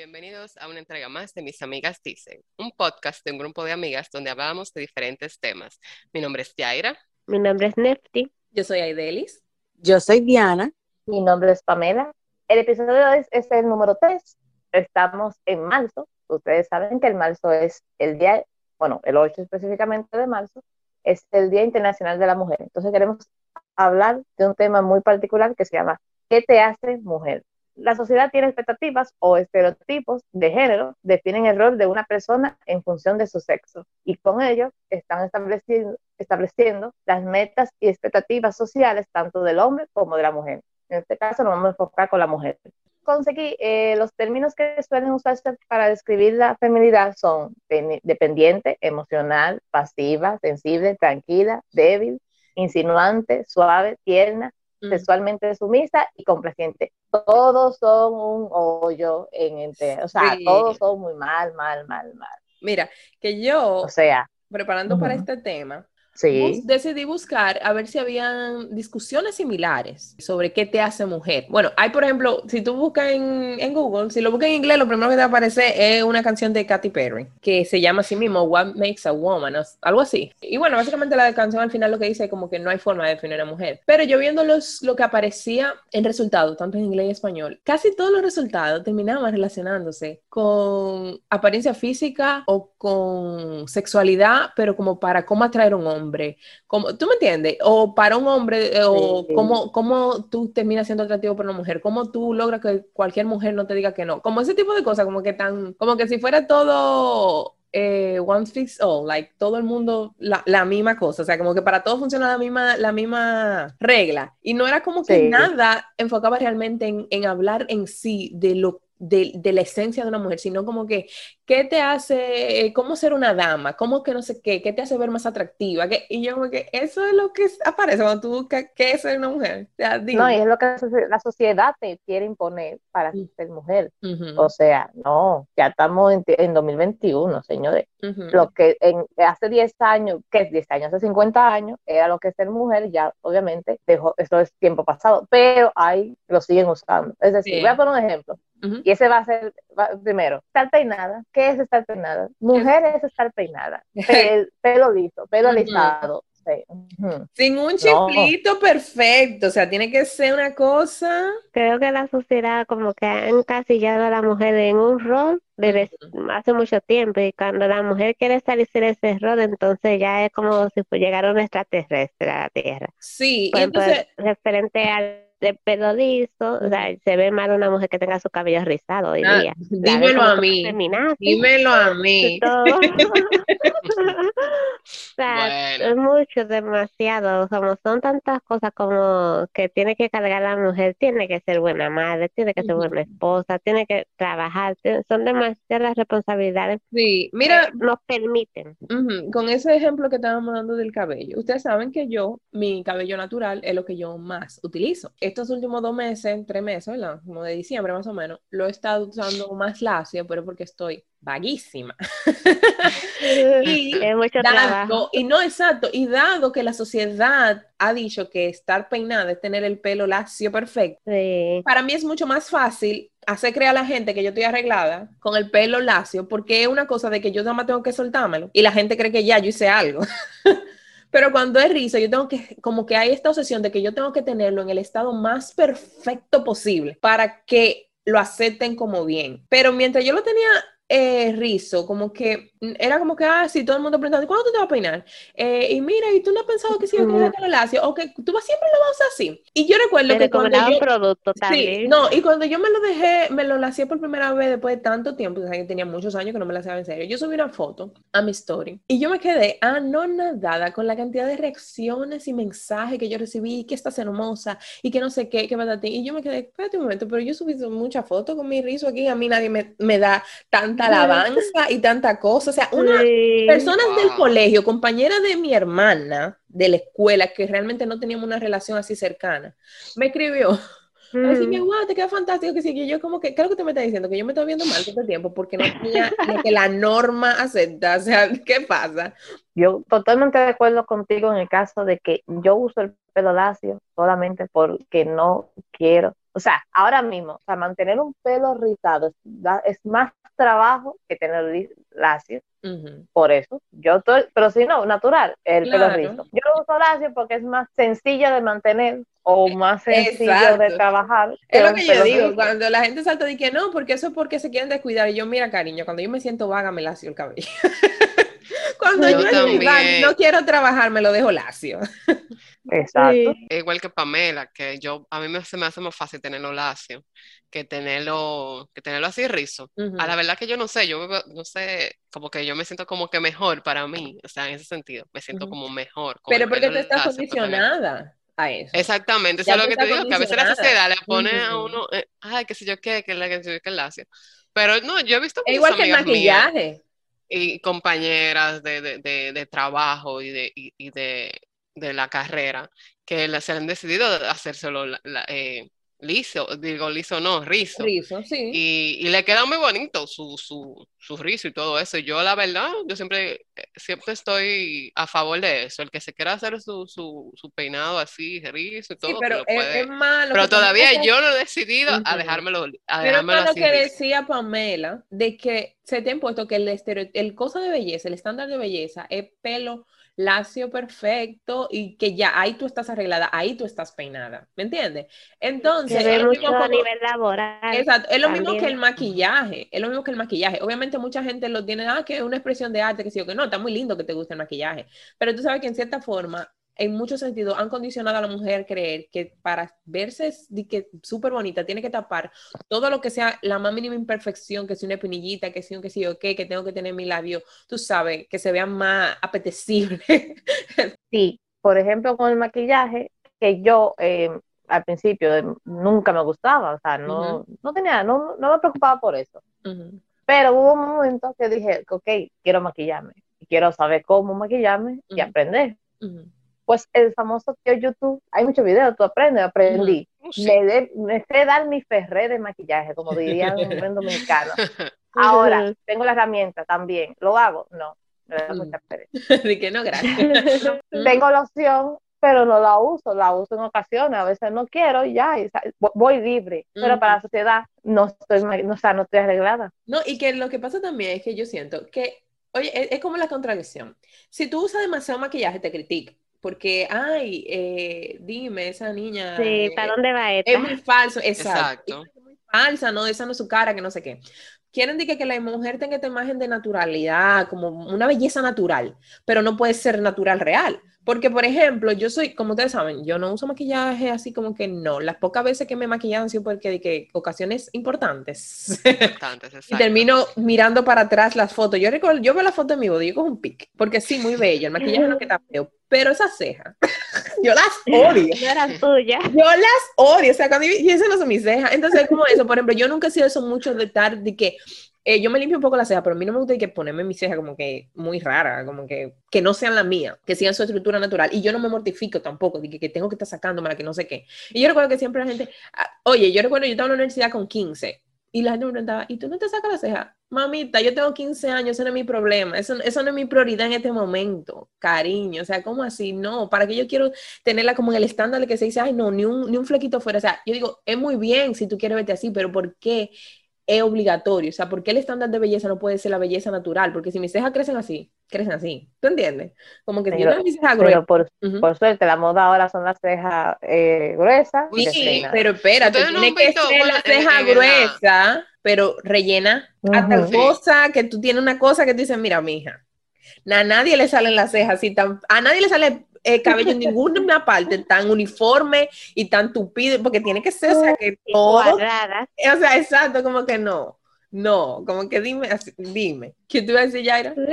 bienvenidos a una entrega más de Mis Amigas Dicen, un podcast de un grupo de amigas donde hablamos de diferentes temas. Mi nombre es Yaira. Mi nombre es Nefti. Yo soy Aidelis. Yo soy Diana. Mi nombre es Pamela. El episodio de hoy es el número 3. Estamos en marzo. Ustedes saben que el marzo es el día, bueno, el 8 específicamente de marzo, es el Día Internacional de la Mujer. Entonces queremos hablar de un tema muy particular que se llama ¿Qué te hace mujer? La sociedad tiene expectativas o estereotipos de género, definen el rol de una persona en función de su sexo y con ello están estableciendo, las metas y expectativas sociales tanto del hombre como de la mujer. En este caso nos vamos a enfocar con la mujer. Conseguí, eh, los términos que suelen usarse para describir la feminidad son dependiente, emocional, pasiva, sensible, tranquila, débil, insinuante, suave, tierna, sexualmente sumisa y complaciente. Todos son un hoyo en el, o sea, todos son muy mal, mal, mal, mal. Mira, que yo, o sea, preparando para este tema, Sí. decidí buscar a ver si habían discusiones similares sobre qué te hace mujer. Bueno, hay, por ejemplo, si tú buscas en, en, Google, si lo buscas en inglés, lo primero que te aparece es una canción de Katy Perry que se llama así mismo What Makes a Woman, o algo así. Y bueno, básicamente la canción al final lo que dice es como que no hay forma de definir a mujer. Pero yo viendo los, lo que aparecía en resultados, tanto en inglés y español, casi todos los resultados terminaban relacionándose con apariencia física o con sexualidad, pero como para cómo atraer a un hombre como, ¿Tú me entiendes? O para un hombre, eh, o cómo, cómo, tú terminas siendo atractivo para una mujer, cómo tú logras que cualquier mujer no te diga que no. Como ese tipo de cosas, como que tan, como que si fuera todo eh, one fix all, like todo el mundo la, la, misma cosa, o sea, como que para todos funciona la misma, la misma regla. Y no era como que nada enfocaba realmente en, en hablar en sí de lo de, de, la esencia de una mujer, sino como que, ¿qué te hace, eh, cómo ser una dama? ¿Cómo que no sé qué? ¿Qué te hace ver más atractiva? ¿Qué? Y yo como que eso es lo que aparece cuando tú buscas qué es ser una mujer. no, y es lo que la sociedad te quiere imponer para ser mujer. O sea, no, ya estamos en, en 2021, señores. Lo que en, hace 10 años, ¿qué es 10 años? Hace 50 años era lo que es ser mujer, ya obviamente dejó, eso es tiempo pasado, pero ahí lo siguen usando. Es decir, voy a poner un ejemplo. Y ese va a ser, primero, estar peinada. ¿Qué es estar peinada? Mujer es estar peinada. pelo liso, pelo alisado. Sin un chiflito perfecto, o sea, tiene que ser una cosa. Creo que la sociedad como que ha encasillado a la mujer en un rol desde hace mucho tiempo y cuando la mujer quiere salirse de ese rol, entonces ya es como si llegara un extraterrestre a la Tierra. Sí, entonces... referente al de pelo liso, o sea, se ve mal una mujer que tenga su cabello rizado hoy ah, día. dímelo a mí. Dímelo a mí. o sea, es mucho, demasiado. Como son tantas cosas como que tiene que cargar la mujer, tiene que ser buena madre, tiene que ser buena esposa, tiene que trabajar, son demasiadas responsabilidades. Sí, mira, nos permiten. Con ese ejemplo que estábamos dando del cabello, ustedes saben que yo, mi cabello natural es lo que yo más utilizo estos últimos dos meses, tres meses, ¿verdad? Como de diciembre más o menos, lo he estado usando más lacio, pero porque estoy vaguísima. y, mucho dado, y no exacto, y dado que la sociedad ha dicho que estar peinada es tener el pelo lacio perfecto, para mí es mucho más fácil hacer creer a la gente que yo estoy arreglada con el pelo lacio, porque es una cosa de que yo nada más tengo que soltármelo y la gente cree que ya yo hice algo. Pero cuando es rizo, yo tengo que, como que hay esta obsesión de que yo tengo que tenerlo en el estado más perfecto posible para que lo acepten como bien. Pero mientras yo lo tenía eh, rizo, como que era como que, ah, sí, todo el mundo preguntando, ¿cuándo tú te vas a peinar? Eh, y mira, ¿y tú no has pensado que si yo quiero el lacio? O que tú siempre lo vas a usar así. Y yo recuerdo que cuando yo... producto sí, no, y cuando yo me lo dejé, me lo lacié por primera vez después de tanto tiempo, o sea, que tenía muchos años que no me la hacía en serio, yo subí una foto a mi story y yo me quedé anonadada con la cantidad de reacciones y mensajes que yo recibí, que estás hermosa y que no sé qué, que ti. Y yo me quedé, espérate un momento, pero yo subí muchas fotos con mi rizo aquí, a mí nadie me, me da tanta alabanza y tanta cosa o sea, una personas del colegio, compañera de mi hermana de la escuela, que realmente no teníamos una relación así cercana, me escribió. Mm. wow, te queda fantástico, que sí, que yo como que, creo que te me está diciendo que yo me estoy viendo mal todo el tiempo porque no tenía lo que la norma acepta, o sea, ¿qué pasa? Yo totalmente de acuerdo contigo en el caso de que yo uso el pelo lacio solamente porque no quiero o sea, ahora mismo, o sea, mantener un pelo rizado es, más trabajo que tener lacio. Por eso, yo estoy, pero si no, natural, el pelo rizo. Yo uso lacio porque es más sencillo de mantener o más sencillo de trabajar. Es lo que yo digo, cuando la gente salta de que no, porque eso es porque se quieren descuidar. Y yo, mira, cariño, cuando yo me siento vaga, me lacio el cabello. cuando yo, no quiero trabajar, me lo dejo lacio. Exacto. Igual que Pamela, que yo a mí me, se me hace más fácil tenerlo lacio que tenerlo, que tenerlo así rizo. A la verdad que yo no sé, yo no sé, como que yo me siento como que mejor para mí, o sea, en ese sentido, me siento como mejor. Pero porque tú estás condicionada. A eso. Exactamente, eso es lo que te digo, que a veces la sociedad le pone a uno, eh, ay, qué sé yo qué, que la que sé yo qué lacio. Pero no, yo he visto igual que el maquillaje. Y compañeras de, de, de, trabajo y de, y, de, la carrera que se han decidido hacérselo la, eh, liso, digo liso no, rizo. Rizo, sí. Y, y le queda muy bonito su, su, su, rizo y todo eso. Yo la verdad, yo siempre, eh, siempre estoy a favor de eso. El que se quiera hacer su, su, su peinado así, rizo y todo, sí, pero es, malo. Pero todavía yo no he decidido a dejármelo, a pero dejármelo lo que decía Pamela, de que se te ha impuesto que el, el cosa de belleza, el estándar de belleza es pelo lacio perfecto y que ya ahí tú estás arreglada, ahí tú estás peinada, ¿me entiendes? Entonces, es lo mismo a nivel laboral. Exacto, es lo mismo que el maquillaje, es lo mismo que el maquillaje. Obviamente mucha gente lo tiene, ah, que es una expresión de arte, que sí o que no, está muy lindo que te guste el maquillaje, pero tú sabes que en cierta forma en muchos sentidos han condicionado a la mujer a creer que para verse súper bonita tiene que tapar todo lo que sea la más mínima imperfección, que sea una pinillita, que sea un que sí o qué, que tengo que tener mi labio, tú sabes, que se vea más apetecible. Sí, por ejemplo, con el maquillaje, que yo eh, al principio eh, nunca me gustaba, o sea, no, no tenía, no, no, me preocupaba por eso. Pero hubo un momento que dije, ok, quiero maquillarme, quiero saber cómo maquillarme y aprender pues el famoso tío YouTube, hay muchos videos, tú aprendes, aprendí. me, sé dar mi ferré de maquillaje, como dirían en dominicano. Ahora, tengo la herramienta también, ¿lo hago? No, me da mucha pereza. De que no, gracias. tengo la opción, pero no la uso, la uso en ocasiones, a veces no quiero y ya, voy libre, pero para la sociedad no estoy, no, o sea, no estoy arreglada. No, y que lo que pasa también es que yo siento que, oye, es, es como la contradicción. Si tú usas demasiado maquillaje, te critican porque, ay, eh, dime, esa niña. Sí, ¿para dónde va esta? Es muy falso, exacto. Es muy falsa, no, esa no es su cara, que no sé qué. Quieren decir que la mujer tenga esta imagen de naturalidad, como una belleza natural, pero no puede ser natural real. Porque, por ejemplo, yo soy, como ustedes saben, yo no uso maquillaje así como que no. Las pocas veces que me he maquillado han sido porque de que ocasiones importantes. Importantes, y termino mirando para atrás las fotos. Yo recuerdo, yo veo la foto de mi boda y yo cojo un pic. Porque sí, muy bello. El maquillaje no queda feo. Pero esas cejas, yo las odio. No eran tuyas. Yo las odio. O sea, cuando yo, y esas no son mis cejas. Entonces, como eso, por ejemplo, yo nunca he sido eso mucho de estar de que eh, yo me limpio un poco la ceja, pero a mí no me gusta que ponerme mi ceja como que muy rara, como que, que no sean la mía, que sigan su estructura natural. Y yo no me mortifico tampoco, de que, que tengo que estar sacándomela, que no sé qué. Y yo recuerdo que siempre la gente, ah, oye, yo recuerdo, yo estaba en la universidad con 15 y la gente me preguntaba, ¿y tú no te sacas la ceja? Mamita, yo tengo 15 años, eso no es mi problema, eso, eso no es mi prioridad en este momento, cariño, o sea, ¿cómo así? No, ¿para que yo quiero tenerla como en el estándar de que se dice, ay, no, ni un, ni un flequito fuera? O sea, yo digo, es muy bien si tú quieres verte así, pero ¿por qué es obligatorio. O sea, ¿por qué el estándar de belleza no puede ser la belleza natural? Porque si mis cejas crecen así, crecen así. ¿Tú entiendes? Como que si yo mis cejas gruesas. Por, por, suerte, la moda ahora son las cejas eh, gruesas. Sí, pero espérate, tiene que ser la ceja gruesa, pero rellena a tal cosa que tú tienes una cosa que tú dices, mira, mija, a nadie le salen las cejas así tan, a nadie le sale el cabello en ninguna parte tan uniforme y tan tupido, porque tiene que ser, o sea, que todo. O sea, exacto, como que no. No, como que dime, dime. ¿Qué te iba a decir, Yaira?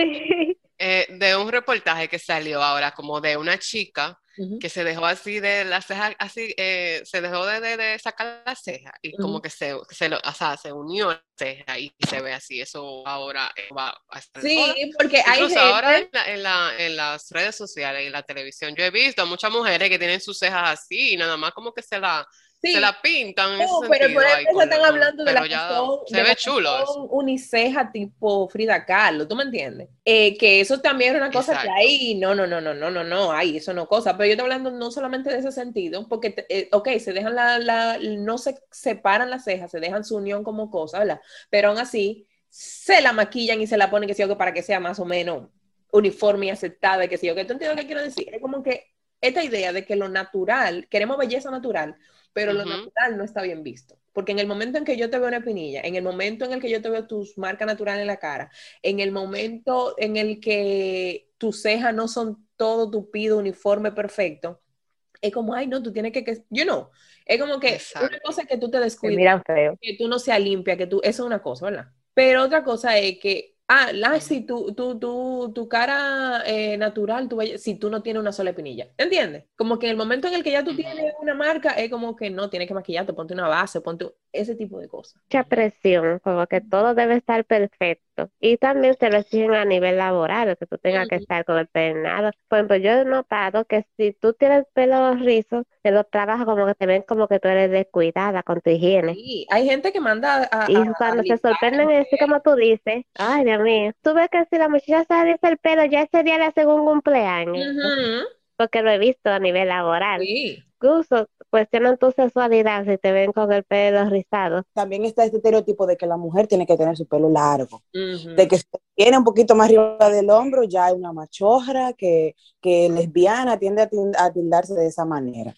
Eh, de un reportaje que salió ahora, como de una chica que se dejó así de la ceja, así, eh, se dejó de, de, sacar la ceja y como que se, se, lo, o sea, se unió la ceja y se ve así, eso ahora va a estar Sí, porque hay gente... ahora en, en, la, en, las redes sociales y en la televisión, yo he visto a muchas mujeres que tienen sus cejas así y nada más como que se la se la pintan. No, pero por ejemplo están hablando de la se ve chulo. uniceja tipo Frida Kahlo, ¿tú me entiendes? Eh, que eso también es una cosa que ahí, no, no, no, no, no, no, no, ahí eso no cosa. Pero yo estoy hablando no solamente de ese sentido, porque, eh, ok, se dejan la, la, no se separan las cejas, se dejan su unión como cosa, ¿verdad? Pero aún así, se la maquillan y se la ponen, que sé yo, para que sea más o menos uniforme y aceptada, que sé yo, que tú entiendes lo que quiero decir. Es como que esta idea de que lo natural, queremos belleza natural, pero lo natural no está bien visto. Porque en el momento en que yo te veo una espinilla, en el momento en el que yo te veo tus marcas naturales en la cara, en el momento en el que tus cejas no son todo tupido, uniforme, perfecto, es como, ay, no, tú tienes que, que you know, es como que una cosa que tú te descuidas, que tú no seas limpia, que tú, eso es una cosa, ¿verdad? Pero otra cosa es que Ah, la, si tu, tu, tu, tu cara eh, natural, tu, si tú no tienes una sola espinilla, ¿entiendes? Como que en el momento en el que ya tú tienes una marca, es como que no, tienes que maquillarte, ponte una base, ponte ese tipo de cosas. Mucha presión, como que todo debe estar perfecto. Y también se lo exigen a nivel laboral, que tú tengas que estar con el peinado. Por ejemplo, yo he notado que si tú tienes pelo rizo, en los trabajos como que te ven como que tú eres descuidada con tu higiene. Sí, hay gente que manda a... Y cuando se sorprenden, así como tú dices, ay, Dios mío, tú ves que si la muchacha se hace el pelo, ya sería la segunda cumpleaños. Porque lo he visto a nivel laboral. Sí incluso cuestionan tu sexualidad si te ven con el pelo rizado. También está este estereotipo de que la mujer tiene que tener su pelo largo, de que si tiene un poquito más arriba del hombro ya es una machorra, que, que lesbiana tiende a, tildarse de esa manera.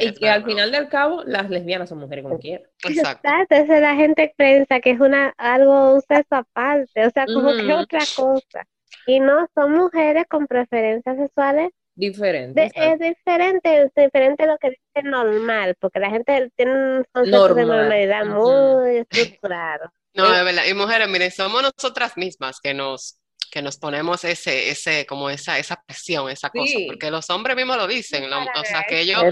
y que al final del cabo las lesbianas son mujeres como quieran. Exacto. Entonces la gente piensa que es una algo un sexo aparte, o sea, como que otra cosa. Y no, son mujeres con preferencias sexuales diferente. es diferente, es diferente a lo que dice normal, porque la gente tiene un concepto de normalidad muy estructurado. No, es verdad. Y mujeres, miren, somos nosotras mismas que nos que nos ponemos ese, ese, como esa, esa presión, esa cosa, porque los hombres mismos lo dicen, o sea, que ellos,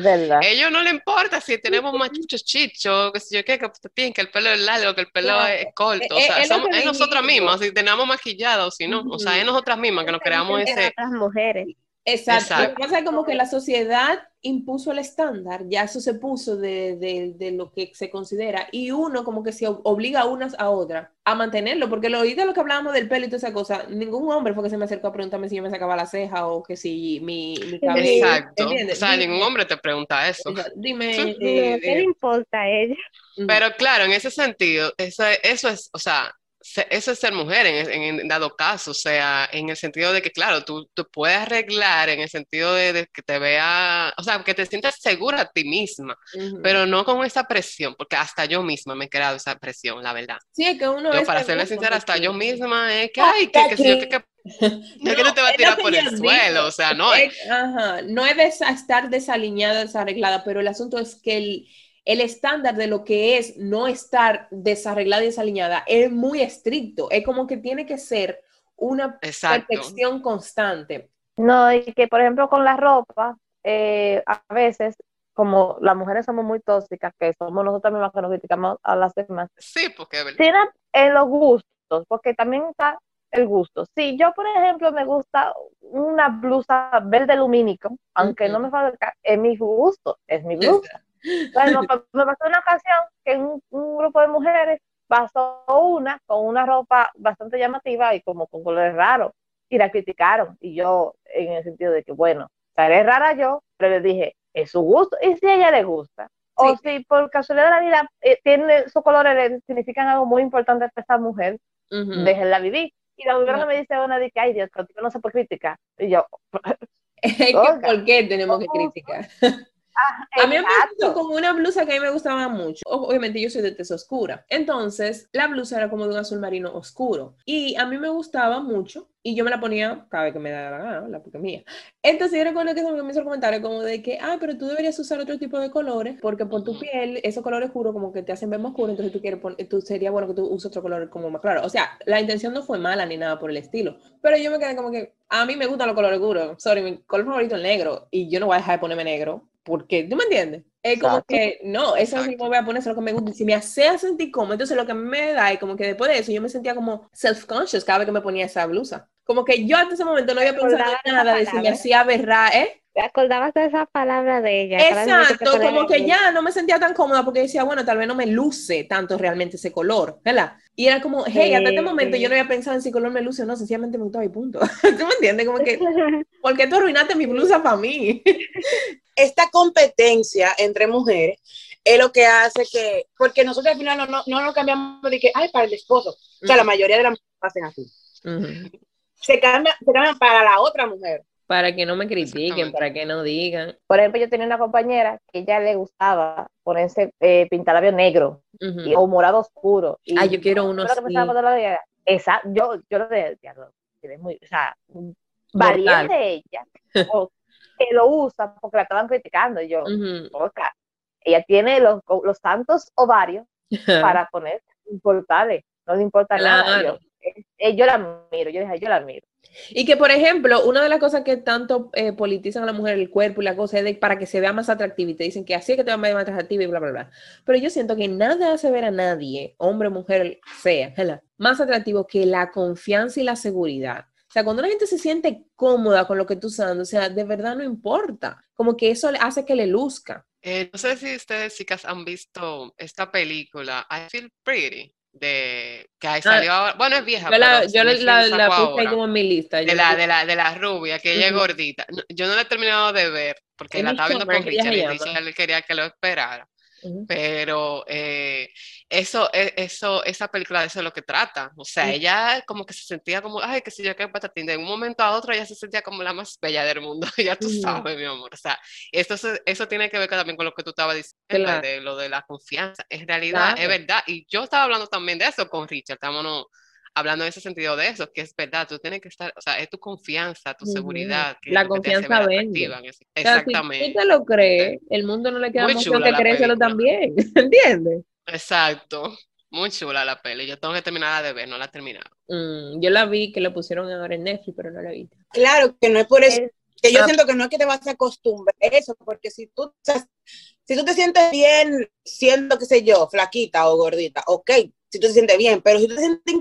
ellos no le importa si tenemos machuchos chichos, que si yo qué, que, que el pelo es largo, que el pelo es corto, o eh, sea, somos, es nosotras mismas, si tenemos maquillado, o si no, o sea, es nosotras mismas que nos creamos ese... Otras mujeres. Exacto. Lo que pasa es como que la sociedad impuso el estándar, ya eso se puso de, de, de, lo que se considera, y uno como que se obliga a unas a otras a mantenerlo, porque lo oído lo que hablábamos del pelo y toda esa cosa, ningún hombre fue que se me acercó a preguntarme si yo me sacaba la ceja o que si mi, mi cabello. Exacto. O sea, ningún hombre te pregunta eso. Dime. Eh, ¿Qué le importa a ella? Pero claro, en ese sentido, eso, eso es, o sea, eso es ser mujer en, dado caso, o sea, en el sentido de que, claro, tú, tú puedes arreglar en el sentido de, que te vea, o sea, que te sientas segura a ti misma, pero no con esa presión, porque hasta yo misma me he creado esa presión, la verdad. Sí, es que uno yo, para serle sincera, hasta yo misma es que, ay, que, que, que, que, no, que no te va a tirar por el suelo, o sea, no. Es, ajá, no es de estar desaliñada, desarreglada, pero el asunto es que el el estándar de lo que es no estar desarreglada y desaliñada es muy estricto. Es como que tiene que ser una perfección constante. No, y que por ejemplo con la ropa, eh, a veces, como las mujeres somos muy tóxicas, que somos nosotras mismas que nos criticamos a las demás. Sí, porque Tienen en los gustos, porque también está el gusto. Si yo, por ejemplo, me gusta una blusa verde lumínico, aunque no me fabrica, es mi gusto, es mi blusa. Bueno, me pasó una ocasión que un, un, grupo de mujeres pasó una con una ropa bastante llamativa y como con colores raros y la criticaron. Y yo, en el sentido de que, bueno, estaré rara yo, pero le dije, es su gusto. Y si a ella le gusta, o si por casualidad de la vida eh, tiene sus colores, significan algo muy importante para esta mujer, déjenla vivir. Y la mujer me dice una de que, ay Dios, contigo no se puede criticar. Y yo, ¿por qué tenemos que criticar? A mí me pasó con una blusa que a mí me gustaba mucho. Obviamente yo soy de tez oscura. Entonces, la blusa era como de un azul marino oscuro. Y a mí me gustaba mucho. Y yo me la ponía cada vez que me daba la gana, la porque mía. Entonces yo recuerdo que me hizo el comentario como de que, ah, pero tú deberías usar otro tipo de colores, porque por tu piel, esos colores oscuros como que te hacen ver más oscuro, entonces tú quieres poner, tú sería bueno que tú uses otro color como más claro. O sea, la intención no fue mala ni nada por el estilo, pero yo me quedé como que, a mí me gustan los colores oscuros, sorry, mi color favorito es negro, y yo no voy a dejar de ponerme negro, porque, ¿tú me entiendes? Es como que, no, eso sí me voy a poner, eso es lo que me gusta. Y si me hace sentir cómodo, entonces lo que me da es como que después de eso yo me sentía como self-conscious cada vez que me ponía esa blusa. Como que yo hasta ese momento no había pensado en nada de si me hacía berrar, ¿eh? te acordabas de esa palabra de ella. Exacto, como que ya no me sentía tan cómoda porque decía, bueno, tal vez no me luce tanto realmente ese color, ¿verdad? Y era como, hey, hasta este momento yo no había pensado en si color me luce o no, sencillamente me gustaba y punto. ¿Tú me entiendes? Como que, ¿por qué tú arruinaste mi blusa para mí? Esta competencia entre mujeres es lo que hace que, porque nosotros al final no, no, no nos cambiamos de que, ay, para el esposo. O sea, la mayoría de las mujeres hacen así. se, cambian, se cambian para la otra mujer para que no me critiquen, para que no digan. Por ejemplo, yo tenía una compañera que ella le gustaba ponerse eh, pintalabio negro o morado oscuro. Y ah, yo quiero uno así. Esa, yo, yo lo de, muy, o sea, valiente ella, o que lo usa porque la estaban criticando. Yo, ella tiene los, los santos ovarios para poner, importarle, no le importa nada. Yo, eh, yo la admiro, yo dije, yo la admiro. Y que, por ejemplo, una de las cosas que tanto eh, politizan a la mujer el cuerpo y la cosa es de, para que se vea más atractiva y te dicen que así es que te va a ver más atractiva y bla, bla, bla. Pero yo siento que nada hace ver a nadie, hombre mujer, sea, más atractivo que la confianza y la seguridad. O sea, cuando la gente se siente cómoda con lo que tú estás o sea, de verdad no importa. Como que eso hace que le luzca. Eh, no sé si ustedes, chicas, han visto esta película, I Feel Pretty de que ahí ah, salió ahora, bueno es vieja yo la, yo la, la puse como en mi lista de la, de la de la rubia que ella es gordita. Yo no la he terminado de ver porque la estaba viendo con Richard y Richard quería que lo esperara pero eh, eso, e, eso, esa película de eso es lo que trata. O sea, ella como que se sentía como, ay, qué sé yo, qué patatín. De un momento a otro ella se sentía como la más bella del mundo. ya tú sabes, mi amor. O sea, esto, eso tiene que ver también con lo que tú estabas diciendo, de lo de la confianza. En realidad, es verdad. Y yo estaba hablando también de eso con Richard. Estábamos hablando en ese sentido de eso, que es verdad, tú tienes que estar, o sea, es tu confianza, tu seguridad. Que la confianza vende. Exactamente. si tú te lo crees, el mundo no le queda más que creérselo también, ¿entiendes? Exacto. Muy chula la peli. Yo tengo que terminarla de ver, no la he terminado. Mm, yo la vi, que la pusieron ahora en Netflix, pero no la vi. Claro, que no es por eso. Que yo ah. siento que no es que te vas a acostumbrar a eso, porque si tú, si tú te sientes bien siendo, qué sé yo, flaquita o gordita, ok, si tú te sientes bien, pero si tú te sientes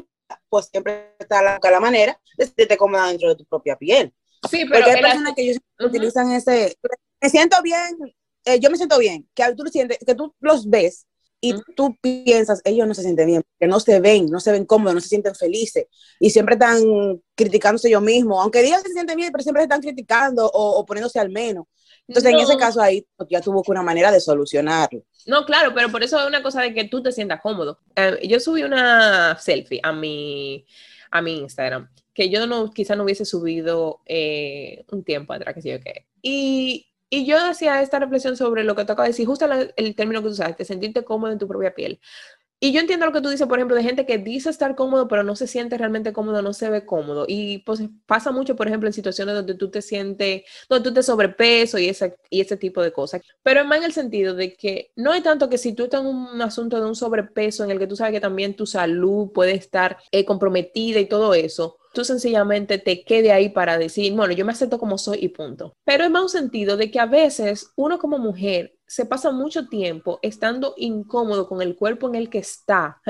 pues siempre está la, la manera de sentirte cómoda dentro de tu propia piel. Sí, pero Porque hay personas que ellos utilizan ese, me siento bien, eh, yo me siento bien, que tú, sientes, que tú los ves y tú piensas, ellos no se sienten bien, que no se ven, no se ven cómodos, no se sienten felices y siempre están criticándose ellos mismos, aunque digan que se sienten bien, pero siempre se están criticando o, o poniéndose al menos. Entonces, en ese caso ahí ya tuvo una manera de solucionarlo. No, claro, pero por eso es una cosa de que tú te sientas cómodo. Eh, yo subí una selfie a mi, a mi Instagram, que yo no, quizá no hubiese subido eh, un tiempo atrás, que sé yo qué. Y, y yo hacía esta reflexión sobre lo que te acabo de decir, justo el término que tú sabes, de sentirte cómodo en tu propia piel. Y yo entiendo lo que tú dices, por ejemplo, de gente que dice estar cómodo, pero no se siente realmente cómodo, no se ve cómodo. Y pues pasa mucho, por ejemplo, en situaciones donde tú te sientes, donde tú te sobrepeso y ese, y ese tipo de cosas. Pero es más en el sentido de que no hay tanto que si tú estás en un asunto de un sobrepeso en el que tú sabes que también tu salud puede estar eh, comprometida y todo eso, tú sencillamente te quede ahí para decir, bueno, yo me acepto como soy y punto. Pero es más un sentido de que a veces uno como mujer se pasa mucho tiempo estando incómodo con el cuerpo en el que está,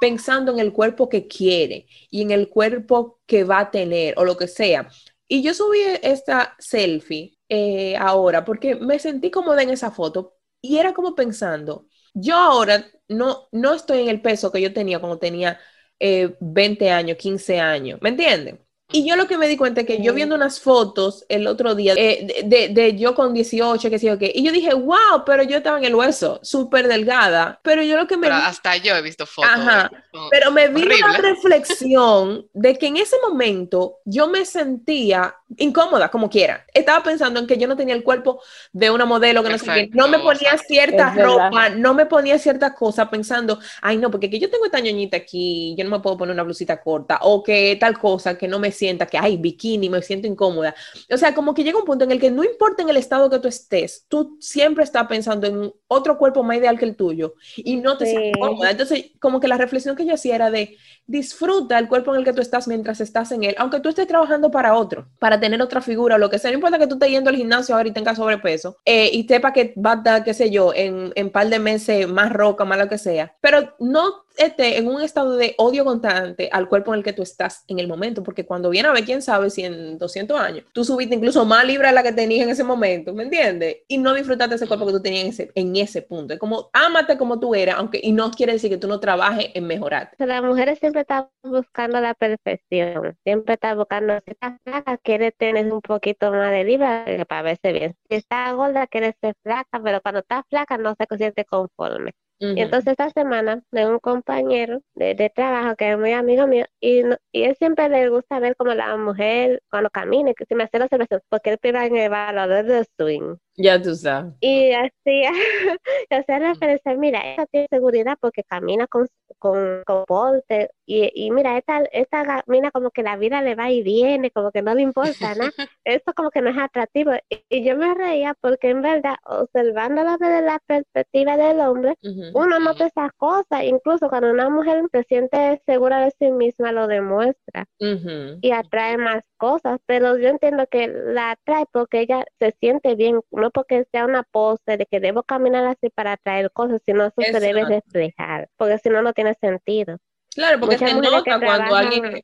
pensando en el cuerpo que quiere y en el cuerpo que va a tener o lo que sea. Y yo subí esta selfie eh, ahora porque me sentí cómoda en esa foto y era como pensando, yo ahora no, no estoy en el peso que yo tenía cuando tenía 20 eh, años, 15 años, ¿me entienden? Y yo lo que me di cuenta es que yo viendo unas fotos el otro día eh, de, de, yo con 18, que sé yo qué, y yo dije, wow, pero yo estaba en el hueso, súper delgada, pero yo lo que me... hasta yo he visto fotos. Ajá, pero me vi una reflexión de que en ese momento yo me sentía incómoda, como quiera. Estaba pensando en que yo no tenía el cuerpo de una modelo, que no sé qué, no me ponía cierta ropa, no me ponía ciertas cosas pensando, ay no, porque que yo tengo esta ñoñita aquí, yo no me puedo poner una blusita corta, o que tal cosa, que no me sienta que, hay bikini, me siento incómoda. O sea, como que llega un punto en el que no importa en el estado que tú estés, tú siempre estás pensando en otro cuerpo más ideal que el tuyo y no te sientes cómoda. Entonces, como que la reflexión que yo hacía era de disfruta el cuerpo en el que tú estás mientras estás en él, aunque tú estés trabajando para otro, para tener otra figura o lo que sea. No importa que tú estés yendo al gimnasio ahora y tengas sobrepeso eh, y sepa que va a dar, qué sé yo, en un par de meses más roca, más lo que sea, pero no esté en un estado de odio constante al cuerpo en el que tú estás en el momento, porque cuando viene a ver, quién sabe si en 200 años tú subiste incluso más libras a la que tenías en ese momento, ¿me entiendes? Y no disfrutaste ese cuerpo que tú tenías en ese, en ese punto. Es como, ámate como tú eras, aunque, y no quiere decir que tú no trabajes en mejorar. Las mujeres siempre están buscando la perfección, siempre están buscando, si estás flaca, quiere tener un poquito más de libra para verse bien. Si está gorda, quiere ser flaca, pero cuando está flaca no se siente conforme. Y entonces esta semana de un compañero de, trabajo que es muy amigo mío y, y él siempre le gusta ver como la mujer cuando camina, que se me hace la observación, porque él pide en el evaluador de swing. Ya tú sabes. Y así, referencia, mira, ella tiene seguridad porque camina con, con, con porte. Y, y mira, esta, esta camina como que la vida le va y viene, como que no le importa nada. Esto como que no es atractivo. Y, yo me reía porque en verdad, observándolo desde la perspectiva del hombre, uno nota esas cosas. Incluso cuando una mujer se siente segura de sí misma, lo demuestra. Y atrae más cosas. Pero yo entiendo que la atrae porque ella se siente bien, no porque sea una pose de que debo caminar así para atraer cosas, sino eso se debe reflejar, porque si no, no tiene sentido. Claro, porque se nota cuando alguien...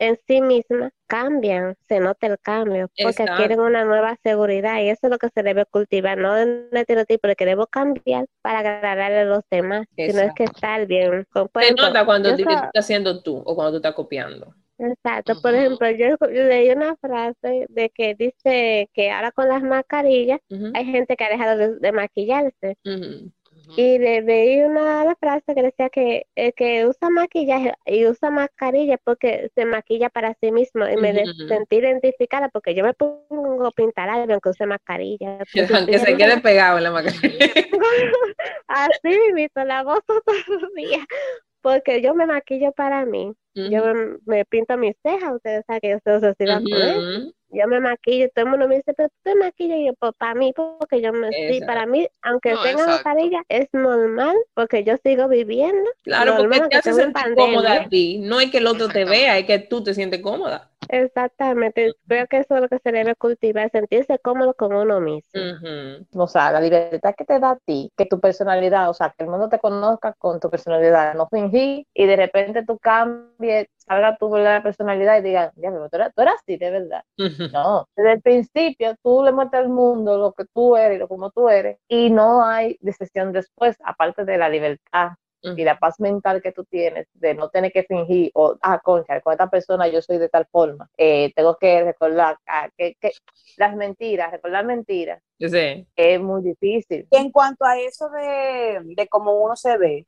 En sí misma cambian, se nota el cambio, porque adquieren una nueva seguridad y eso es lo que se debe cultivar, no en el estereotipo de que debo cambiar para agradarle a los demás, sino es que estar bien. se nota cuando tú estás haciendo tú o cuando tú estás copiando. Exacto, por ejemplo, yo, leí una frase de que dice que ahora con las mascarillas hay gente que ha dejado de, maquillarse. Y le leí una frase que decía que el que usa maquillaje y usa mascarilla porque se maquilla para sí mismo y me sentí identificada porque yo me pongo a pintar algo aunque use mascarilla. Aunque se quede pegado en la mascarilla. Así, visto la voz todos los días porque yo me maquillo para mí. Yo me, pinto mis cejas, ustedes saben que yo soy obsesiva con eso. Yo me maquillo, todo el mundo me dice, pero tú te maquillas, y yo, pues, para mí, porque yo me sí, para mí, aunque tenga mascarilla, es normal, porque yo sigo viviendo. Claro, porque te hace sentir cómoda a ti, no es que el otro te vea, es que tú te sientes cómoda. Exactamente, creo que eso es lo que se debe cultivar, sentirse cómodo con uno mismo. O sea, la libertad que te da a ti, que tu personalidad, o sea, que el mundo te conozca con tu personalidad, no fingir y de repente tú cambies, salga tu verdadera personalidad y digas, ya, tú eras, tú eras así, de verdad. No, desde el principio tú le muestras al mundo lo que tú eres y lo como tú eres y no hay decisión después, aparte de la libertad y la paz mental que tú tienes de no tener que fingir o, ah, concha, con esta persona yo soy de tal forma, eh, tengo que recordar ah, que, las mentiras, recordar mentiras, es muy difícil. en cuanto a eso de, de cómo uno se ve,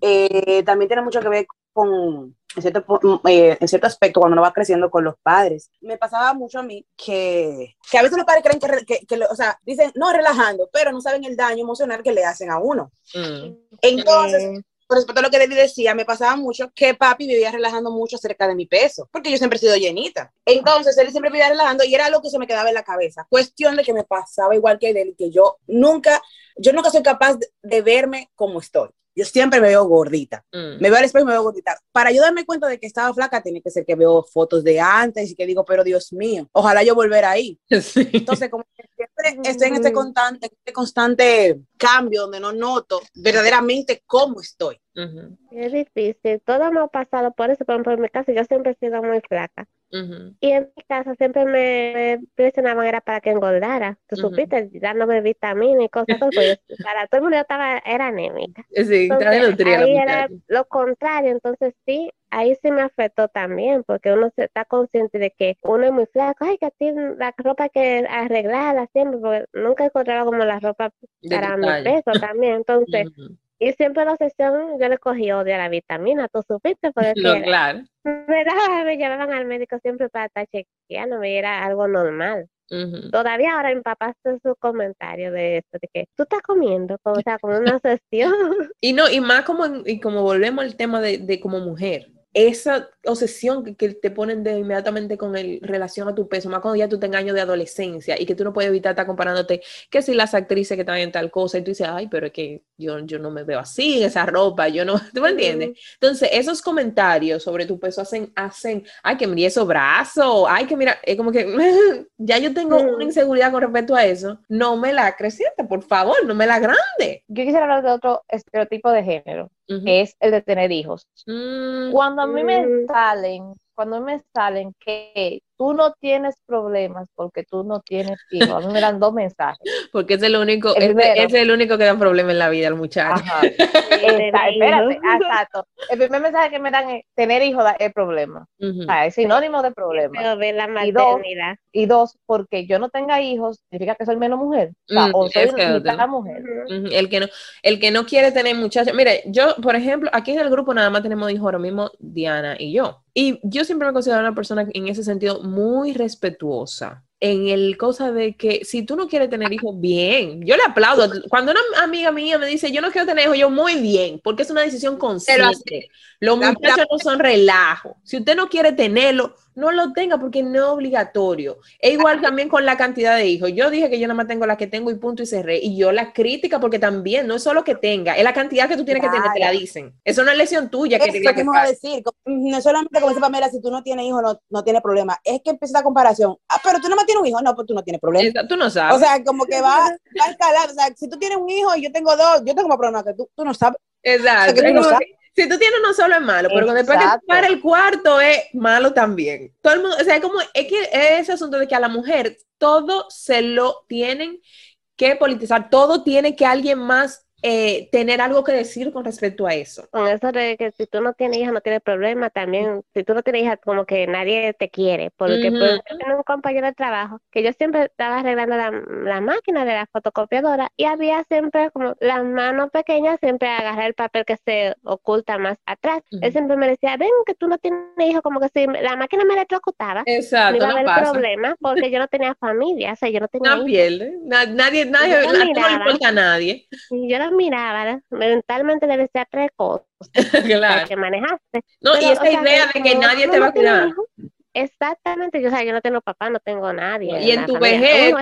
eh, también tiene mucho que ver con, en cierto, eh, en cierto aspecto, cuando uno va creciendo con los padres. Me pasaba mucho a mí que, que a veces los padres creen que, que, o sea, dicen, no, relajando, pero no saben el daño emocional que le hacen a uno. Mm. Entonces, con respecto a lo que Debbie decía, me pasaba mucho que papi vivía relajando mucho acerca de mi peso, porque yo siempre he sido llenita. Entonces, él siempre vivía relajando y era algo que se me quedaba en la cabeza. Cuestión de que me pasaba igual que él, que yo nunca, yo nunca soy capaz de verme como estoy yo siempre me veo gordita. Mm. Me veo al espejo y me veo gordita. Para yo darme cuenta de que estaba flaca, tiene que ser que veo fotos de antes y que digo, pero Dios mío, ojalá yo volver ahí. Entonces, como que siempre estoy en este mm. constante, este constante cambio donde no noto verdaderamente cómo estoy. Es difícil, todo hemos pasado por eso, por mi caso yo siempre he sido muy flaca. Y en mi casa siempre me presionaban era para que engordara. Tú supiste, dándome vitaminas y cosas, pues para todo el mundo estaba, era anémica. Sí, entonces, ahí era lo contrario, entonces sí, ahí sí me afectó también, porque uno se está consciente de que uno es muy flaco, ay, que a ti la ropa que arreglarla siempre, porque nunca he encontrado como la ropa para mi peso también, entonces... Y siempre la sesión yo le cogí odio a la vitamina, ¿tú supiste? Porque no, claro. Me, me llevaban al médico siempre para estar chequeando, me era algo normal. Todavía ahora mi papá hace su comentario de esto, de que tú estás comiendo, o sea, como una sesión. y no, y más como, y como volvemos al tema de, de como mujer, esa obsesión que, te ponen de inmediatamente con el relación a tu peso, más cuando ya tú tengas años de adolescencia y que tú no puedes evitar estar comparándote, que si las actrices que están en tal cosa, y tú dices, ay, pero es que yo, yo no me veo así, en esa ropa, yo no, ¿tú me entiendes? Entonces, esos comentarios sobre tu peso hacen, hacen, ay, que mire esos brazos, ay, que mira, es como que ya yo tengo una inseguridad con respecto a eso, no me la creciente, por favor, no me la grande. Yo quisiera hablar de otro estereotipo de género es el de tener hijos. Mm, cuando a mí me salen, cuando me salen que tú no tienes problemas porque tú no tienes hijos. A mí me dan dos mensajes. Porque es el único, el es, el único que da problema en la vida, el muchacho. espérate, exacto. El primer mensaje que me dan es tener hijos es problema. es sinónimo de problema. La y, dos, y dos, porque yo no tenga hijos, significa que soy menos mujer. O, soy mitad mujer. El que no, el que no quiere tener muchachos. Mire, yo, por ejemplo, aquí en el grupo nada más tenemos hijos ahora mismo, Diana y yo. Y yo siempre me considero una persona en ese sentido muy respetuosa en el cosa de que si tú no quieres tener hijos, bien. Yo le aplaudo. Cuando una amiga mía me dice, yo no quiero tener hijos, yo muy bien, porque es una decisión consciente. Los muchachos no son relajo. Si usted no quiere tenerlo, no lo tenga porque no es obligatorio. Es igual también con la cantidad de hijos. Yo dije que yo nada más tengo la que tengo y punto y cerré. Y yo la crítica porque también no es solo que tenga, es la cantidad que tú tienes que tener, te la dicen. Eso no es lesión tuya. Que lo que a decir. No solamente como dice Pamela, si tú no tienes hijos, no, no tienes problema. Es que empieza la comparación. Ah, pero tú nada más tienes un hijo. No, pues tú no tienes problema. tú no sabes. O sea, como que va, va a escalar. O sea, si tú tienes un hijo y yo tengo dos, yo tengo más problema que tú. Tú no sabes. Exacto. si tú tienes uno solo es malo, pero después que para el cuarto es malo también. Todo el mundo, o sea, como es que ese asunto de que a la mujer todo se lo tienen que politizar, todo tiene que alguien más eh, tener algo que decir con respecto a eso. Con eso de que si tú no tienes hija no tienes problema, también si tú no tienes hija como que nadie te quiere, porque pues, yo tengo un compañero de trabajo que yo siempre estaba arreglando la, máquina de la fotocopiadora y había siempre como las manos pequeñas siempre agarrar el papel que se oculta más atrás. Él siempre me decía, ven que tú no tienes hija, como que si la máquina me electrocutaba, Exacto, no iba a haber problema porque yo no tenía familia, o sea, yo no tenía No nadie, nadie, nadie, no le importa a nadie. Yo miraba, mentalmente debe ser tres cosas claro. que manejaste. No, y esa idea de que nadie te va a cuidar. Exactamente, yo, o sea, yo no tengo papá, no tengo nadie. Y en, tu vejez,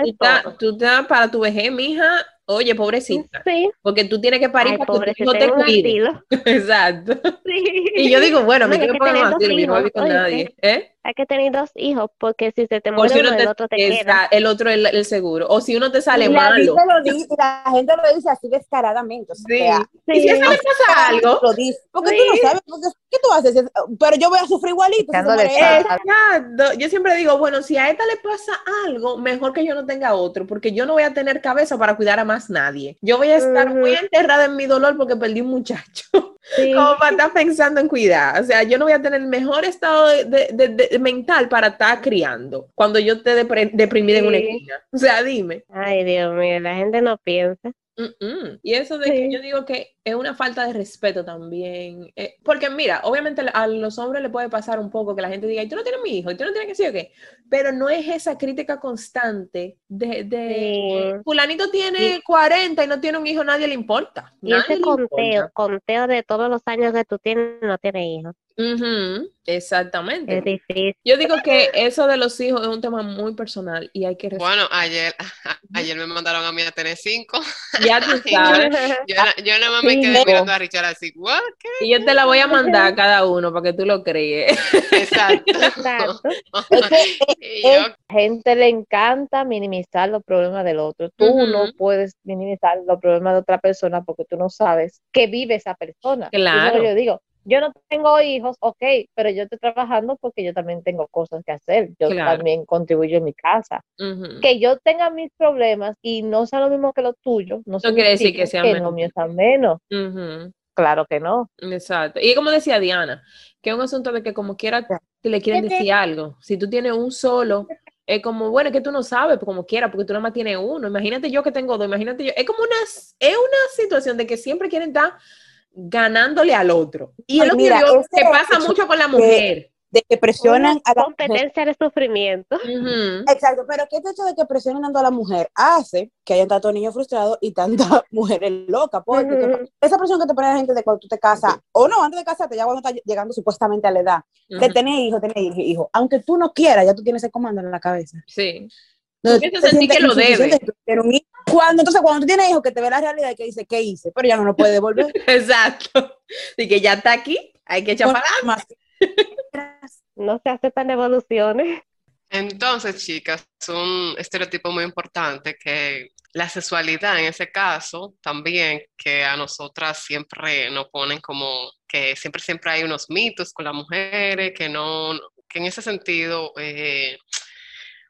tú estás, para tu vejez, mija, Oye, pobrecita. Sí. Porque tú tienes que parir para que no te cuides. Exacto. Sí. Y yo digo, bueno, me quiero poner más no con nadie. ¿Eh? Hay que tener dos hijos porque si se te muere uno, el otro te queda. El otro es el, seguro. O si uno te sale malo. Lo dice, la gente lo dice así descaradamente. O sea, sí. Y si eso le pasa algo. Lo dice, porque tú no sabes. ¿Qué tú haces? Pero yo voy a sufrir igualito. Exacto. Yo siempre digo, bueno, si a esta le pasa algo, mejor que yo no tenga otro, porque yo no voy a tener cabeza para cuidar a más nadie. Yo voy a estar muy enterrada en mi dolor porque perdí un muchacho. Como para estar pensando en cuidar. O sea, yo no voy a tener el mejor estado de, mental para estar criando cuando yo esté deprimida en una esquina. O sea, dime. Ay, Dios mío, la gente no piensa. Y eso de que yo digo que es una falta de respeto también. Eh, porque mira, obviamente a los hombres le puede pasar un poco que la gente diga, y tú no tienes mi hijo, y tú no tienes que decir o qué. Pero no es esa crítica constante de, de fulanito tiene 40 y no tiene un hijo, nadie le importa. Y ese conteo, conteo de todos los años que tú tienes, no tiene hijos. Exactamente. Es difícil. Yo digo que eso de los hijos es un tema muy personal y hay que Bueno, ayer, ayer me mandaron a mí a tener cinco. Ya tú sabes. yo, yo, nada más me quedé mirando a Richard así, ¿what? Y yo te la voy a mandar a cada uno para que tú lo crees. Exacto. A gente le encanta minimizar los problemas del otro. Tú no puedes minimizar los problemas de otra persona porque tú no sabes qué vive esa persona. Claro. yo digo, yo no tengo hijos, ok, pero yo estoy trabajando porque yo también tengo cosas que hacer. Yo también contribuyo en mi casa. Que yo tenga mis problemas y no sea lo mismo que los tuyos, no, no quiere decir que sea menos. los míos sean menos. Claro que no. Exacto. Y como decía Diana, que es un asunto de que como quiera te le quieren decir algo. Si tú tienes un solo, es como, bueno, es que tú no sabes, pues, como quiera, porque tú nada más tienes uno. Imagínate yo que tengo dos, imagínate yo. Es como una, es una situación de que siempre quieren estar ganándole al otro. Y es lo que, pasa mucho con la mujer. De que presionan a la competencia de sufrimiento. Exacto, pero que este hecho de que presionen tanto a la mujer hace que haya tantos niños frustrados y tantas mujeres locas, porque esa presión que te pone la gente de cuando tú te casas, o no, antes de casarte, ya cuando estás llegando supuestamente a la edad, de tener hijos, tener hijos, aunque tú no quieras, ya tú tienes ese comando en la cabeza. Sí. No, tú que lo debes. Cuando, entonces, cuando tú tienes hijos que te ve la realidad y que dice, ¿qué hice? Pero ya no lo puede devolver. Exacto. Y que ya está aquí, hay que echar para No se aceptan evoluciones. Entonces, chicas, es un estereotipo muy importante que la sexualidad en ese caso también, que a nosotras siempre nos ponen como que siempre, siempre hay unos mitos con las mujeres, que no, que en ese sentido, eh,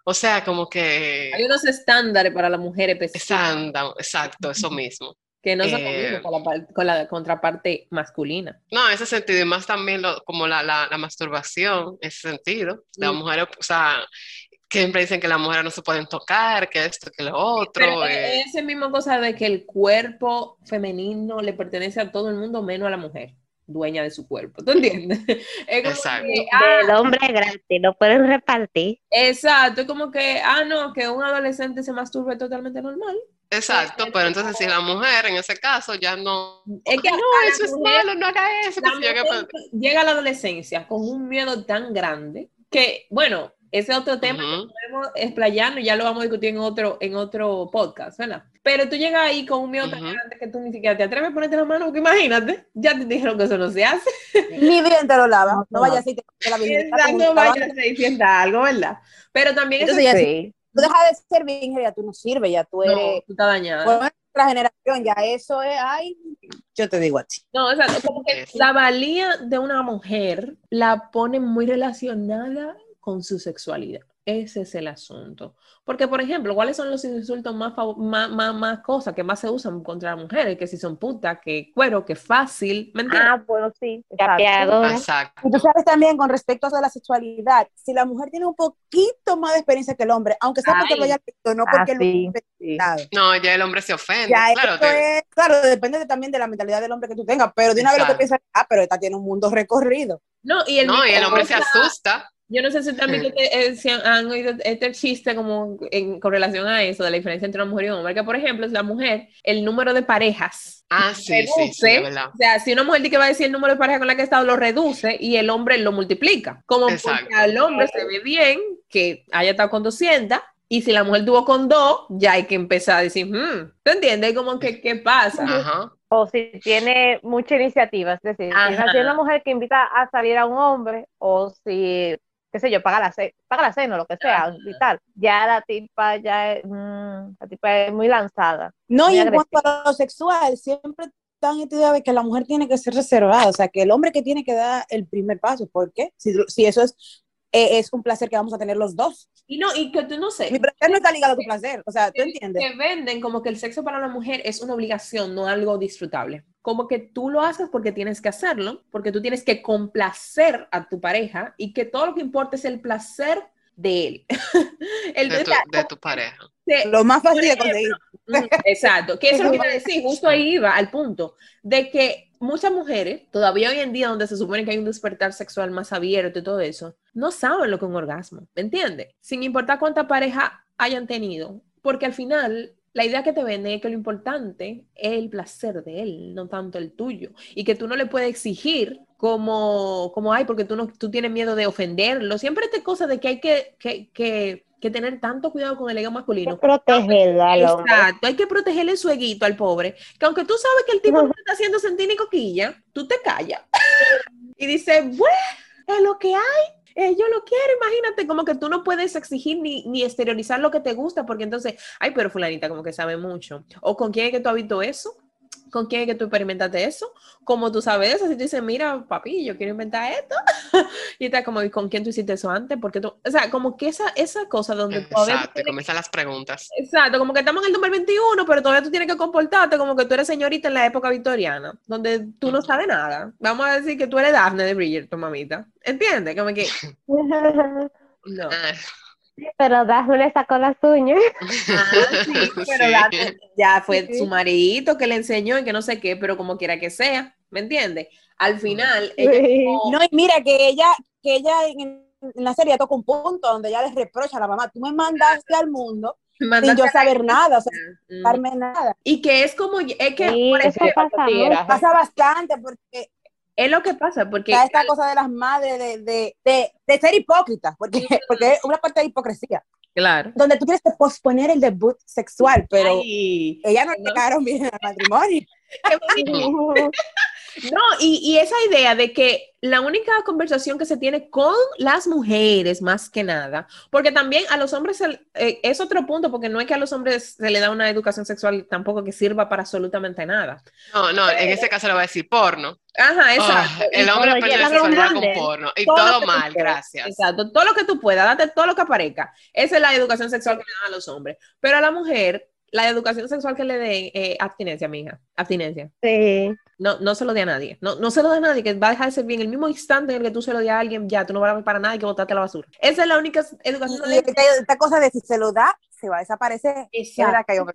o sea, como que... Hay unos estándares para la mujer Exacto, exacto, eso mismo. Que no son eh, con, la, con la contraparte masculina. No, en ese sentido, y más también como la, la, la masturbación, ese sentido. La mm. mujer, o sea, que siempre dicen que las mujeres no se pueden tocar, que esto, que lo otro. Pero eh. esa misma cosa de que el cuerpo femenino le pertenece a todo el mundo menos a la mujer dueña de su cuerpo, ¿tú entiendes? exacto. Ah, el hombre es gratis, lo pueden repartir. Exacto, es como que, ah, no, que un adolescente se masturbe totalmente normal. Exacto, pero entonces si la mujer en ese caso ya no... Es que no, eso es malo, no haga eso. llega a la adolescencia con un miedo tan grande que, bueno, ese otro tema que podemos explayarnos y ya lo vamos a discutir en otro, en otro podcast, ¿verdad? Pero tú llegas ahí con un miedo tan grande que tú ni siquiera te atreves a ponerte la mano, porque imagínate, ya te dijeron que eso no se hace. Ni bien te lo lava, no, vayas y te la vida. No vayas y sienta algo, ¿verdad? Pero también eso ya sí. Tú dejas de ser virgen, ya tú no sirves, ya tú eres... No, tú estás dañada. Bueno, nuestra generación, ya eso es, ay, yo te digo a ti. No, o sea, como que la valía de una mujer la pone muy relacionada con su sexualidad. Ese es el asunto. Porque, por ejemplo, ¿cuáles son los insultos más, más, más, más cosas que más se usan contra las mujeres? Que si son putas, que cuero, que fácil, ¿me entiendes? Ah, bueno, sí. Exacto. Y tú sabes también con respecto a la sexualidad, si la mujer tiene un poquito más de experiencia que el hombre, aunque sea porque lo haya visto, no porque ah, lo No, ya el hombre se ofende. claro, claro, depende también de la mentalidad del hombre que tú tengas, pero de una vez lo que piensas, ah, pero esta tiene un mundo recorrido. No, y el, no, y el hombre se asusta. Yo no sé si también eh, han oído este chiste como en, con relación a eso, de la diferencia entre una mujer y un hombre, que por ejemplo es la mujer, el número de parejas. Ah, sí, sí, sí, O sea, si una mujer dice que va a decir el número de parejas con la que ha estado, lo reduce y el hombre lo multiplica. Como porque al hombre se ve bien que haya estado con 200 y si la mujer tuvo con dos, ya hay que empezar a decir, hmm, ¿te entiendes? Como que, ¿qué pasa? Ajá. O si tiene mucha iniciativa, es decir, si es una mujer que invita a salir a un hombre, o si qué sé yo, paga la, paga la cena o lo que sea y tal. Ya la tipa ya es, mm, la tipa es muy lanzada. No, y en cuanto a lo sexual, siempre están esta idea de que la mujer tiene que ser reservada, o sea, que el hombre que tiene que dar el primer paso, ¿por qué? Si, si eso es eh, es un placer que vamos a tener los dos. Y no, y que tú no sé. Mi placer no está ligado a tu placer, o sea, tú entiendes. Que venden como que el sexo para la mujer es una obligación, no algo disfrutable. Como que tú lo haces porque tienes que hacerlo, porque tú tienes que complacer a tu pareja y que todo lo que importa es el placer de él. el, de, tu, pareja. lo más fácil de conseguir. Exacto, que eso es lo que iba a decir, justo ahí iba al punto, de que muchas mujeres, todavía hoy en día donde se supone que hay un despertar sexual más abierto y todo eso, no saben lo que es un orgasmo, ¿me entiendes? Sin importar cuánta pareja hayan tenido, porque al final la idea que te vende es que lo importante es el placer de él, no tanto el tuyo, y que tú no le puedes exigir como, como hay, porque tú, no, tú tienes miedo de ofenderlo. Siempre esta cosa de que hay que, que, que, que tener tanto cuidado con el ego masculino. Protegerlo Exacto, hay que protegerle su eguito al pobre, que aunque tú sabes que el tipo no te está haciendo sentir ni coquilla, tú te callas y dices, bueno, es lo que hay, eh, yo lo quiero, imagínate, como que tú no puedes exigir ni, ni, exteriorizar lo que te gusta, porque entonces, ay, pero fulanita como que sabe mucho, o con quién es que tú has eso, ¿Con quién es que tú experimentaste eso? Como tú sabes eso, si tú dices, mira, papi, yo quiero inventar esto, y está como, ¿con quién tú hiciste eso antes? Porque tú, o sea, como que esa, esa cosa donde Exacto, comienzan las preguntas. Exacto, como que estamos en el 2021, pero todavía tú tienes que comportarte como que tú eres señorita en la época victoriana, donde tú no sabes nada. Vamos a decir que tú eres Daphne de Bridgerton, mamita. ¿Entiendes? Como que... no. Pero Daphne le sacó las uñas. Ah, sí, pero ya fue su marido que le enseñó y que no sé qué, pero como quiera que sea, ¿me entiendes? Al final, ella No, y mira que ella, que ella en, la serie toca un punto donde ella les reprocha a la mamá, tú me mandaste al mundo sin yo saber nada, o sea, sin darme nada. Y que es como, es que eso pasa, pasa bastante porque es lo que pasa, porque... esta cosa de las madres, de, de, de, de ser hipócritas, porque, porque es una parte de hipocresía. Claro. Donde tú quieres posponer el debut sexual, pero ella no, le quedaron bien al matrimonio. No, y, y, esa idea de que la única conversación que se tiene con las mujeres, más que nada, porque también a los hombres eh, es otro punto, porque no es que a los hombres se le da una educación sexual tampoco que sirva para absolutamente nada. No, no, en ese caso le va a decir porno. Ajá, ah, exacto. el hombre pierde la sexualidad con porno. Y todo, mal, gracias. Exacto, todo lo que tú puedas, date todo lo que aparezca. Esa es la educación sexual que le dan a los hombres. Pero a la mujer, la educación sexual que le den, eh, abstinencia, mija, abstinencia. Sí. No, no se lo dé a nadie. No, no se lo dé a nadie, que va a dejar de ser bien. El mismo instante en el que tú se lo dé a alguien, ya, tú no vas a ver para nada y que botarte a la basura. Esa es la única educación. Y, esta cosa de si se lo da, se va a desaparecer. Exacto.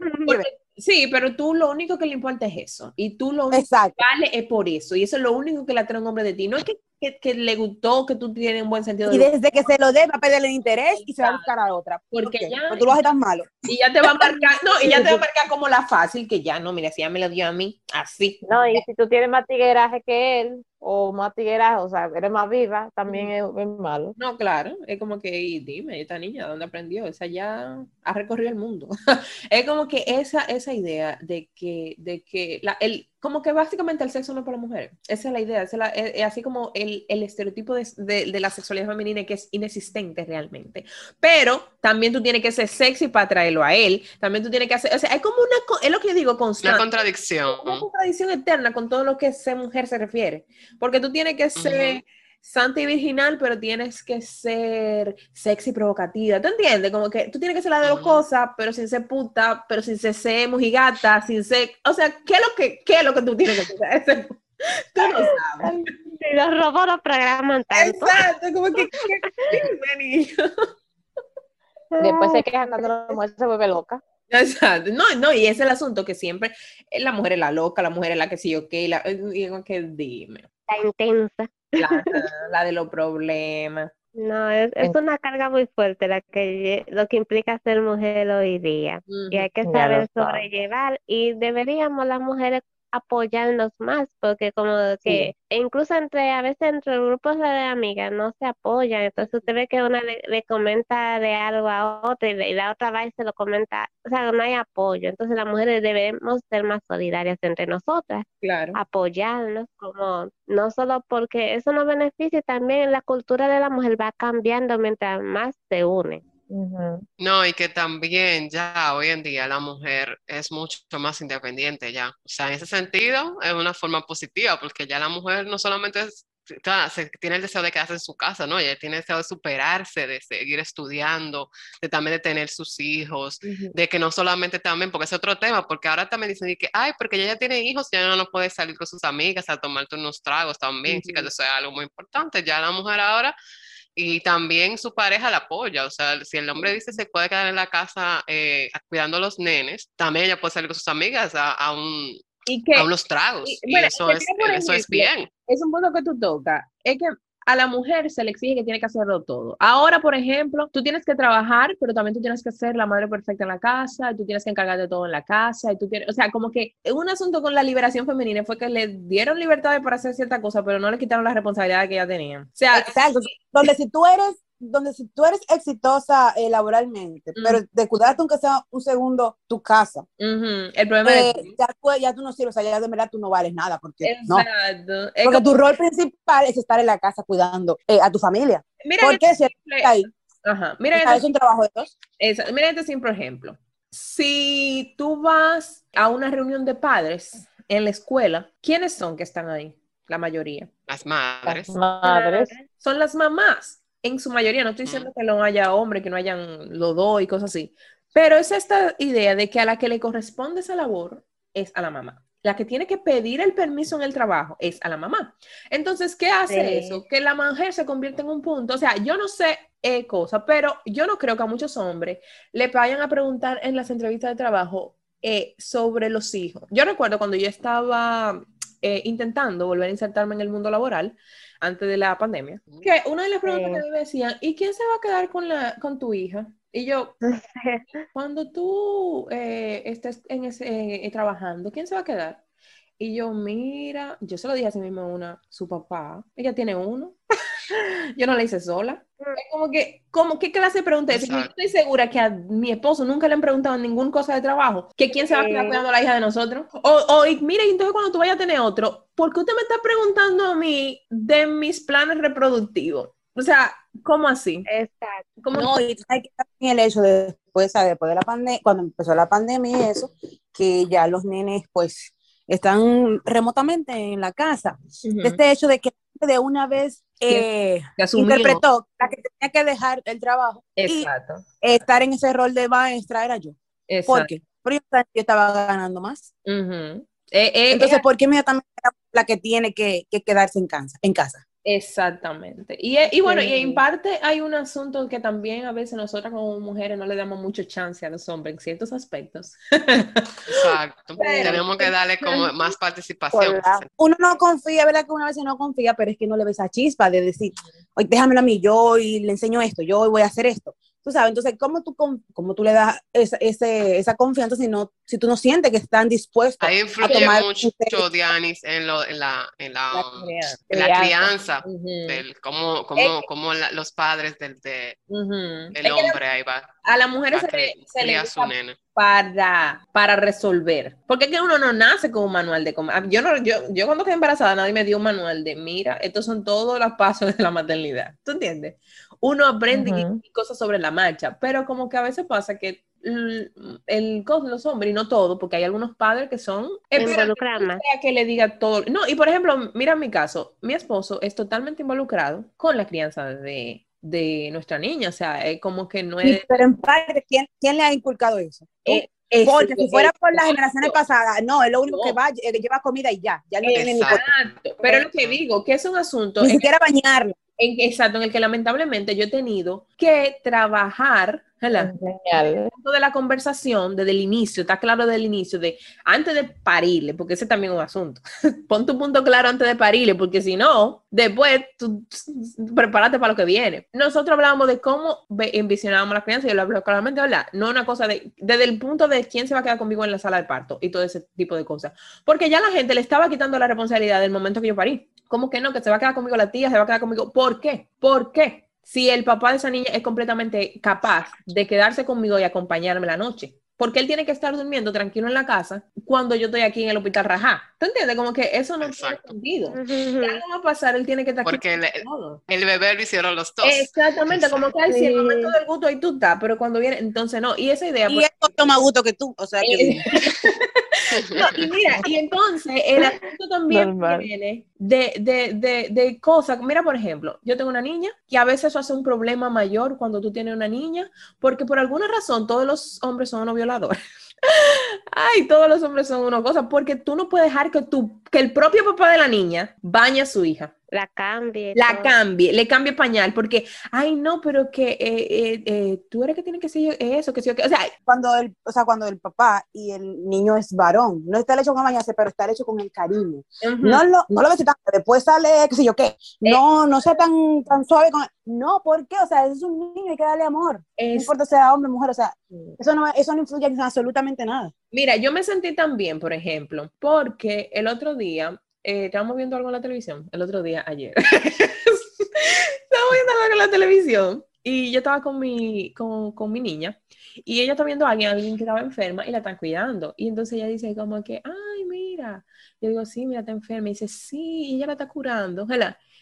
Sí, pero tú lo único que le importa es eso. Y tú lo único que vale es por eso. Y eso es lo único que le atrae a un hombre de ti. No es que que, que, le gustó, que tú tienes un buen sentido de Y desde que se lo dé, va a perder el interés y se va a buscar a otra. Porque ya. Porque tú lo haces tan malo. Y ya te va a marcar, no, y ya te va a marcar como la fácil, que ya no, mira, si ya me lo dio a mí, así. No, y si tú tienes más tigueraje que él, o más tigueraje, o sea, eres más viva, también es, malo. No, claro, es como que, dime, esta niña, ¿dónde aprendió? Esa ya ha recorrido el mundo. es como que esa, esa idea de que, de que la, el, como que básicamente el sexo no es para mujeres. Esa es la idea, es, así como el, el estereotipo de, de, la sexualidad femenina que es inexistente realmente. Pero también tú tienes que ser sexy para traerlo a él, también tú tienes que hacer, o sea, es como una, es lo que yo digo, constante. Una contradicción. Una contradicción eterna con todo lo que ser mujer se refiere, porque tú tienes que ser santa y virginal, pero tienes que ser sexy y provocativa. ¿Tú entiendes? Como que tú tienes que ser la de dos cosas, pero sin ser puta, pero sin ser, ser mojigata, sin ser. O sea, ¿qué es lo que, qué es lo que tú tienes que hacer? tú no sabes. los robots los programan tanto. Exacto, como que. ¿qué, Después se quejan cuando la mujer se vuelve loca. Exacto. No, no, y ese es el asunto que siempre eh, la mujer es la loca, la mujer es la que sí, ok, la, digo que dime. La intensa. La, de los problemas. No, es, es, una carga muy fuerte la que lo que implica ser mujer hoy día. Y hay que saber sobrellevar y deberíamos las mujeres apoyarnos más, porque como que incluso entre, a veces entre grupos de amigas no se apoyan, entonces usted ve que una le, comenta de algo a otra y, la otra va y se lo comenta, o sea, no hay apoyo, entonces las mujeres debemos ser más solidarias entre nosotras, claro. apoyarnos, como no solo porque eso nos beneficia, también la cultura de la mujer va cambiando mientras más se une. No, y que también ya hoy en día la mujer es mucho más independiente ya. O sea, en ese sentido es una forma positiva, porque ya la mujer no solamente es, se, tiene el deseo de quedarse en su casa, ¿no? Ella tiene el deseo de superarse, de seguir estudiando, de también de tener sus hijos, de que no solamente también, porque es otro tema, porque ahora también dicen que, ay, porque ella ya tiene hijos, ya no puede salir con sus amigas a tomarte unos tragos también, chicas, eso es algo muy importante. Ya la mujer ahora y también su pareja la apoya, o sea, si el hombre dice se puede quedar en la casa eh, cuidando a los nenes, también ella puede salir con sus amigas a, un, a unos tragos, y, eso, es, eso es bien. Es un punto que tú tocas, es que a la mujer se le exige que tiene que hacerlo todo. Ahora, por ejemplo, tú tienes que trabajar, pero también tú tienes que ser la madre perfecta en la casa, tú tienes que encargarte de todo en la casa, y tú tienes, o sea, como que un asunto con la liberación femenina fue que le dieron libertad para hacer cierta cosa, pero no le quitaron la responsabilidad que ella tenía. O sea, Exacto. donde si tú eres donde si tú eres exitosa eh, laboralmente, pero de cuidarte aunque sea un segundo tu casa. El problema es eh, ya, tú, ya tú no sirves, o sea, ya de verdad tú no vales nada, porque, no. porque tu rol principal es estar en la casa cuidando eh, a tu familia. Mira porque si ahí, Ajá. Mira, este, es un trabajo de dos. mira este simple ejemplo. Si tú vas a una reunión de padres en la escuela, ¿quiénes son que están ahí? La mayoría. Las madres. Las madres. Son las mamás en su mayoría, no estoy diciendo que no haya hombres, que no hayan los dos y cosas así, pero es esta idea de que a la que le corresponde esa labor es a la mamá. La que tiene que pedir el permiso en el trabajo es a la mamá. Entonces, ¿qué hace eso? Que la mujer se convierte en un punto. O sea, yo no sé eh, cosa, pero yo no creo que a muchos hombres le vayan a preguntar en las entrevistas de trabajo eh, sobre los hijos. Yo recuerdo cuando yo estaba eh, intentando volver a insertarme en el mundo laboral antes de la pandemia, que una de las preguntas que me decían, ¿y quién se va a quedar con, la, con tu hija? Y yo, cuando tú eh, estés en ese, trabajando, ¿quién se va a quedar? Y yo, mira, yo se lo dije a sí mismo una, su papá, ella tiene uno. yo no la hice sola. Es como que, como, ¿qué clase de pregunta es? Yo estoy segura que a mi esposo nunca le han preguntado ninguna cosa de trabajo, que quién se va a quedar cuidando a la hija de nosotros. O, o y, mira, entonces cuando tú vayas a tener otro, ¿por qué usted me está preguntando a mí de mis planes reproductivos? O sea, ¿cómo así? Exacto. ¿Cómo no, y hay que también el hecho de después, después de la pandemia, cuando empezó la pandemia y eso, que ya los nenes pues están remotamente en la casa. Este hecho de que de una vez eh, interpretó la que tenía que dejar el trabajo Exacto. y estar en ese rol de maestra era yo. Exacto. ¿Por qué? Porque yo estaba ganando más. Uh Entonces, ¿por qué inmediatamente la que tiene que, que quedarse en casa? En casa? Exactamente. Y, y bueno, y en parte hay un asunto que también a veces nosotras como mujeres no le damos mucho chance a los hombres en ciertos aspectos. Exacto. Tenemos que darle como más participación. Uno no confía, ¿verdad? Que una vez no confía, pero es que no le ves esa chispa de decir, oye, déjamelo a mí, yo y le enseño esto, yo voy a hacer esto tú sabes, entonces, ¿cómo tú, cómo tú le das esa, esa confianza si, no, si tú no sientes que están dispuestos Ahí influye a tomar mucho, Dianis, en, lo, en, la, en, la, en la crianza, del, cómo, cómo, cómo los padres del de, el hombre ahí va. A las mujeres se, le, se le para, para resolver. Porque es que uno no nace con un manual de comer. Yo, no, yo, yo cuando quedé embarazada nadie me dio un manual de, mira, estos son todos los pasos de la maternidad. ¿Tú entiendes? Uno aprende cosas sobre la marcha, pero como que a veces pasa que el, los hombres, y no todo, porque hay algunos padres que son involucrados. que le diga todo. No, y por ejemplo, mira mi caso, mi esposo es totalmente involucrado con la crianza de, de nuestra niña, o sea, es como que no es... pero en parte, ¿quién, ¿quién, le ha inculcado eso? Eh, porque si fuera por las generaciones pasadas, no, es lo único que va, lleva comida y ya, ya no tiene ni Pero lo que digo, que es un asunto... Ni siquiera bañarlo exacto, en el que lamentablemente yo he tenido que trabajar punto de la conversación desde el inicio, está claro desde el inicio, de antes de parirle, porque ese también es un asunto. Pon tu punto claro antes de parirle, porque si no, después tú prepárate para lo que viene. Nosotros hablábamos de cómo envisionábamos la crianza, y yo lo hablo claramente, ¿verdad? No una cosa de, desde el punto de quién se va a quedar conmigo en la sala de parto y todo ese tipo de cosas. Porque ya la gente le estaba quitando la responsabilidad del momento que yo parí. ¿Cómo que no? Que se va a quedar conmigo la tía, se va a quedar conmigo. ¿Por qué? ¿Por qué? Si el papá de esa niña es completamente capaz de quedarse conmigo y acompañarme la noche. Porque él tiene que estar durmiendo tranquilo en la casa cuando yo estoy aquí en el hospital Rajá. ¿Tú entiendes? Como que eso no tiene sentido. ¿Qué va a pasar? Él tiene que estar Porque el, el, bebé lo hicieron los dos. Exactamente, como que si el momento del gusto ahí tú estás, pero cuando viene, entonces no. Y esa idea. Y pues, él toma gusto que tú, o sea que. y mira, y entonces el asunto también viene de, de, de, de, cosas. Mira, por ejemplo, yo tengo una niña y a veces eso hace un problema mayor cuando tú tienes una niña, porque por alguna razón todos los hombres son unos violadores. Ay, todos los hombres son una cosa, porque tú no puedes dejar que, tú, que el propio papá de la niña bañe a su hija. La cambie. La cambie, le cambie pañal, porque, ay, no, pero que eh, eh, eh, tú eres que tiene que ser eso, que sí, o sea, cuando el, o sea, cuando el papá y el niño es varón, no está hecho con bañarse, pero está hecho con el cariño. No lo, no lo ves tan, después sale, qué sé yo qué, no, no sea tan, tan suave con, no, ¿por qué? O sea, es un niño, hay que darle amor, no importa sea hombre o mujer, o sea, eso no, eso no influye en absolutamente nada. Mira, yo me sentí tan bien, por ejemplo, porque el otro día eh, estábamos viendo algo en la televisión, el otro día, ayer. estábamos viendo algo en la televisión y yo estaba con mi, con, con, mi niña y ella está viendo a alguien, alguien que estaba enferma y la están cuidando. Y entonces ella dice como que, ay, mira. Yo digo, sí, mira, está enferma. Y dice, sí, y ella la está curando.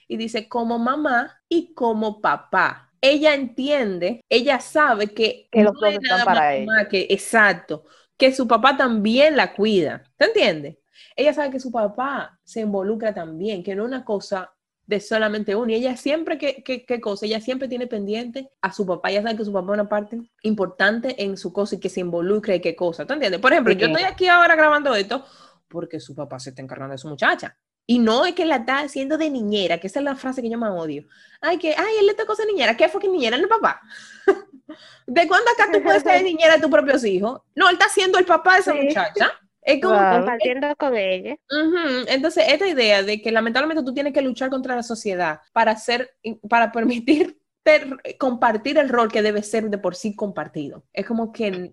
Y dice, como mamá y como papá. Ella entiende, ella sabe que, que los dos están para ella. Que, exacto, que su papá también la cuida. ¿Te entiendes? Ella sabe que su papá se involucra también, que no es una cosa de solamente uno. Y ella siempre, ¿qué, qué, cosa? Ella siempre tiene pendiente a su papá. Ella sabe que su papá es una parte importante en su cosa y que se involucra y qué cosa. ¿Tú entiendes? Por ejemplo, yo estoy aquí ahora grabando esto porque su papá se está encargando de su muchacha. Y no es que la está haciendo de niñera, que esa es la frase que yo más odio. Ay, que, ay, él le tocó ser niñera. ¿Qué fue que niñera? ¿El papá? ¿De cuándo acá tú puedes ser niñera de tus propios hijos? No, él está siendo el papá de esa muchacha. Es como compartiendo con ella. Entonces, esta idea de que lamentablemente tú tienes que luchar contra la sociedad para hacer, para permitir compartir el rol que debe ser de por sí compartido. Es como que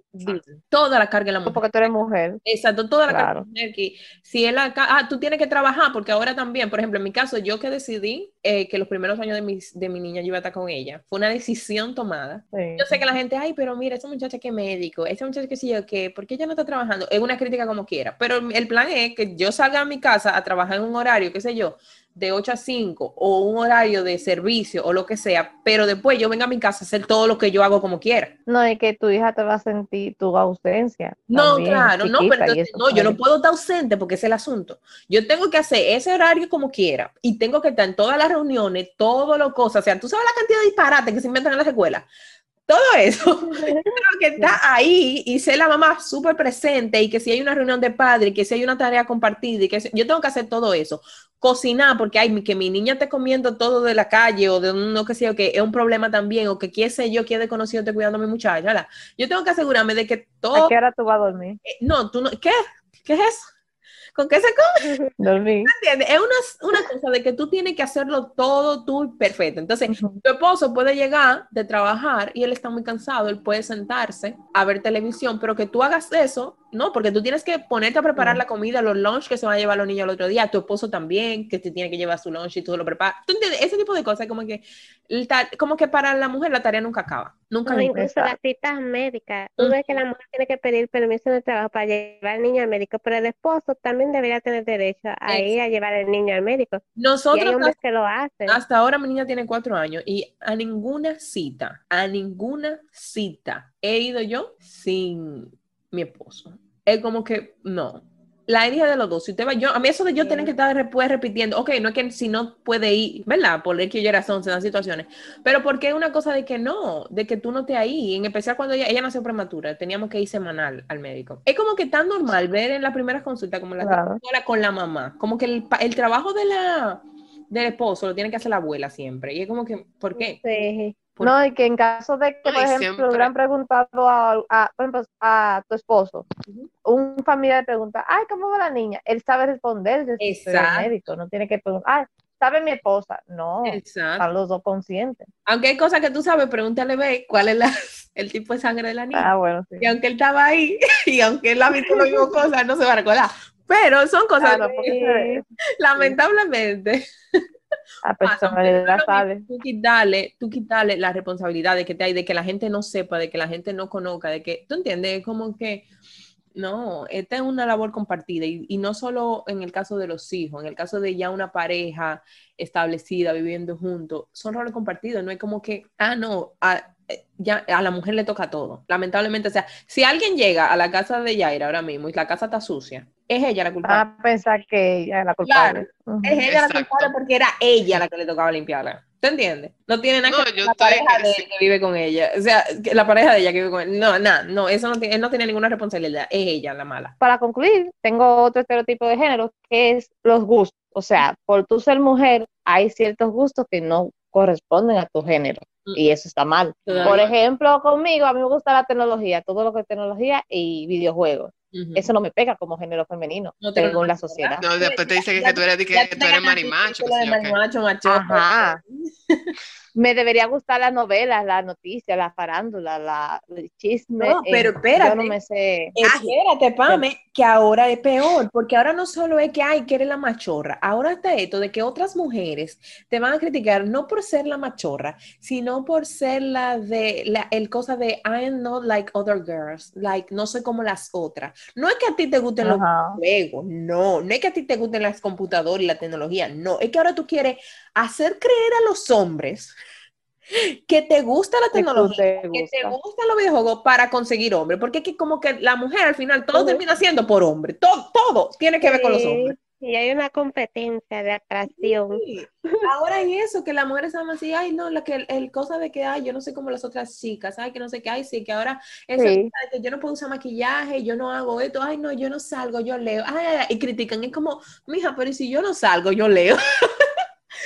toda la carga de la mujer. Porque tú eres mujer. Exacto, toda la carga de la mujer. Que si él acá, ah, tú tienes que trabajar, porque ahora también, por ejemplo, en mi caso, yo que decidí eh, que los primeros años de mi, de mi niña yo iba a estar con ella, fue una decisión tomada. Yo sé que la gente, ay, pero mira, esa muchacha que médico, esa muchacha que sí yo, que, ¿por qué ella no está trabajando? Es una crítica como quiera, pero el plan es que yo salga a mi casa a trabajar en un horario, qué sé yo, de 8 a 5 o un horario de servicio o lo que sea, pero después yo venga a mi casa a hacer todo lo que yo hago como quiera. No, es que tu hija te va a sentir tu ausencia. No, claro, no, pero no, yo no puedo estar ausente porque es el asunto. Yo tengo que hacer ese horario como quiera y tengo que estar en todas las reuniones, todo lo cosas, o sea, tú sabes la cantidad de disparates que se inventan en las escuelas todo eso, creo que está ahí y ser la mamá súper presente y que si hay una reunión de padre, que si hay una tarea compartida y que yo tengo que hacer todo eso. Cocinar, porque hay que mi niña esté comiendo todo de la calle o de no que sea, que es un problema también, o que quién sé yo, quién de conocido esté cuidando a mi muchacha. Yo tengo que asegurarme de que todo. ¿A qué hora tú vas a dormir? Eh, no, tú no. ¿Qué? ¿Qué es eso? ¿Con qué se come? Dormir. ¿Entiendes? Es una, una, cosa de que tú tienes que hacerlo todo tú perfecto. Entonces, tu esposo puede llegar de trabajar y él está muy cansado, él puede sentarse a ver televisión, pero que tú hagas eso no, porque tú tienes que ponerte a preparar la comida, los lunch que se van a llevar los niños el otro día, tu esposo también, que te tiene que llevar su lunch y tú lo preparas. ¿Tú entiendes? Ese tipo de cosas, como que, como que para la mujer la tarea nunca acaba. Nunca no, incluso las citas médicas. Tú ves que la mujer tiene que pedir permiso de trabajo para llevar al niño al médico, pero el esposo también debería tener derecho a ir a llevar al niño al médico. Nosotros, y hay hombres que lo hacen. Hasta ahora mi niña tiene cuatro años y a ninguna cita, a ninguna cita he ido yo sin mi esposo. Es como que no. La idea de los dos, si usted va, yo, a mí eso de yo tener que estar después repitiendo, ok, no es que si no puede ir, ¿verdad? Por que yo razón, se dan situaciones, pero porque es una cosa de que no, de que tú no te ahí, en especial cuando ella, ella nació prematura, teníamos que ir semanal al médico. Es como que tan normal ver en las primeras consultas como la con la mamá, como que el, el trabajo de la, del esposo lo tiene que hacer la abuela siempre, y es como que, ¿por qué? Sí. No, y que en caso de que, por ejemplo, le hubieran preguntado a, a, a, tu esposo, un familiar pregunta, ay, ¿cómo va la niña? Él sabe responder desde el médico, no tiene que preguntar, ay, ¿sabe mi esposa? No, están los dos conscientes. Aunque hay cosas que tú sabes, pregúntale, ve, cuál es la, el tipo de sangre de la niña. Ah, bueno, sí. Y aunque él estaba ahí, y aunque él ha visto las mismas cosas, no se va a recordar. Pero son cosas que, lamentablemente, a personalidad sabe. Tú quitarle, tú quitarle la responsabilidad de que te hay, de que la gente no sepa, de que la gente no conozca, de que, ¿tú entiendes? Como que, no, esta es una labor compartida y, y, no solo en el caso de los hijos, en el caso de ya una pareja establecida, viviendo juntos, son roles compartidos, no es como que, ah, no, a, eh, ya a la mujer le toca todo, lamentablemente, o sea, si alguien llega a la casa de Yaira ahora mismo y la casa está sucia, es ella la culpable. A pensar que ella es la culpable. es ella la culpable porque era ella la que le tocaba limpiarla. ¿Te entiendes? No tiene nada que ver con la pareja de que vive con ella. O sea, la pareja de ella que vive con él. No, nada, no, eso no tiene, él no tiene ninguna responsabilidad. Es ella la mala. Para concluir, tengo otro estereotipo de género que es los gustos. O sea, por tú ser mujer, hay ciertos gustos que no corresponden a tu género. Mm. Y eso está mal. Por ejemplo, conmigo, a mí me gusta la tecnología, todo lo que es tecnología y videojuegos. Eso no me pega como género femenino, no según la sociedad. No, después te dice que, tú eres, que, tú eres marimacho. marimacho, macho. Ajá. me debería gustar las novelas, las noticias, la farándula, la, el chisme. No, pero espérate. Yo no me sé. Espérate, Pame, que ahora es peor, porque ahora no solo es que, hay que eres la machorra, ahora está esto de que otras mujeres te van a criticar no por ser la machorra, sino por ser la de, la, el cosa de I am not like other girls, like no soy como las otras. No es que a ti te gusten los juegos, no, no es que a ti te gusten las computadoras y la tecnología, no, es que ahora tú quieres hacer creer a los hombres que te gusta la tecnología, que te gustan los videojuegos para conseguir hombre, porque es que como que la mujer al final todo termina siendo por hombre, todo, todo tiene que ver con los hombres. Y hay una competencia de atracción. Ahora hay eso, que las mujeres están así, ay, no, la que el, cosa de que, ay, yo no sé como las otras chicas, ay, que no sé qué, ay, sí, que ahora eso de que yo no puedo usar maquillaje, yo no hago esto, ay, no, yo no salgo, yo leo, ay, y critican, es como, mija, pero si yo no salgo, yo leo.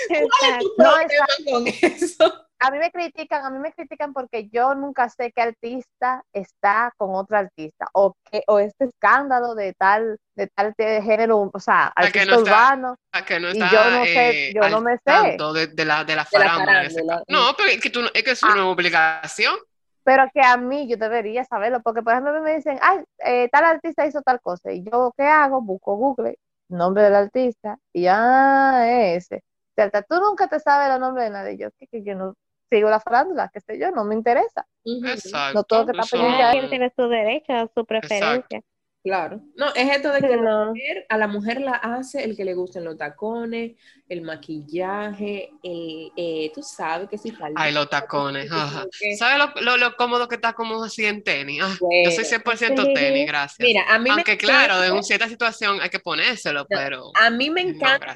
¿Cuál es tu no, con eso? a mí me critican, a mí me critican porque yo nunca sé qué artista está con otro artista o que o este escándalo de tal de tal de género, o sea, artista no urbano. que no y yo no sé, eh, yo no me sé. De, de, la de la farándula. No, pero es que, tú, es que es una ah. obligación. Pero que a mí yo debería saberlo, porque por ejemplo me dicen, ay, eh, tal artista hizo tal cosa, y yo, ¿qué hago? Busco Google, nombre del artista, y ya ese. ¿Cierto? Tú nunca te sabes el nombre de nadie. Yo, que, que yo no sigo la farándula, que sé yo, no me interesa. Exacto. No todo que está pendiente. tiene su derecho, su preferencia. Claro. No, es esto de que la mujer, a la mujer la hace el que le gusten los tacones, el maquillaje, el, eh, tú sabes que si falta. Ay, los tacones. ¿Sabes lo, lo, cómodo que está como así en tenis? Ah, yo soy 100% tenis, gracias. Mira, a mí Aunque claro, en cierta situación hay que ponérselo, pero... A mí me encanta.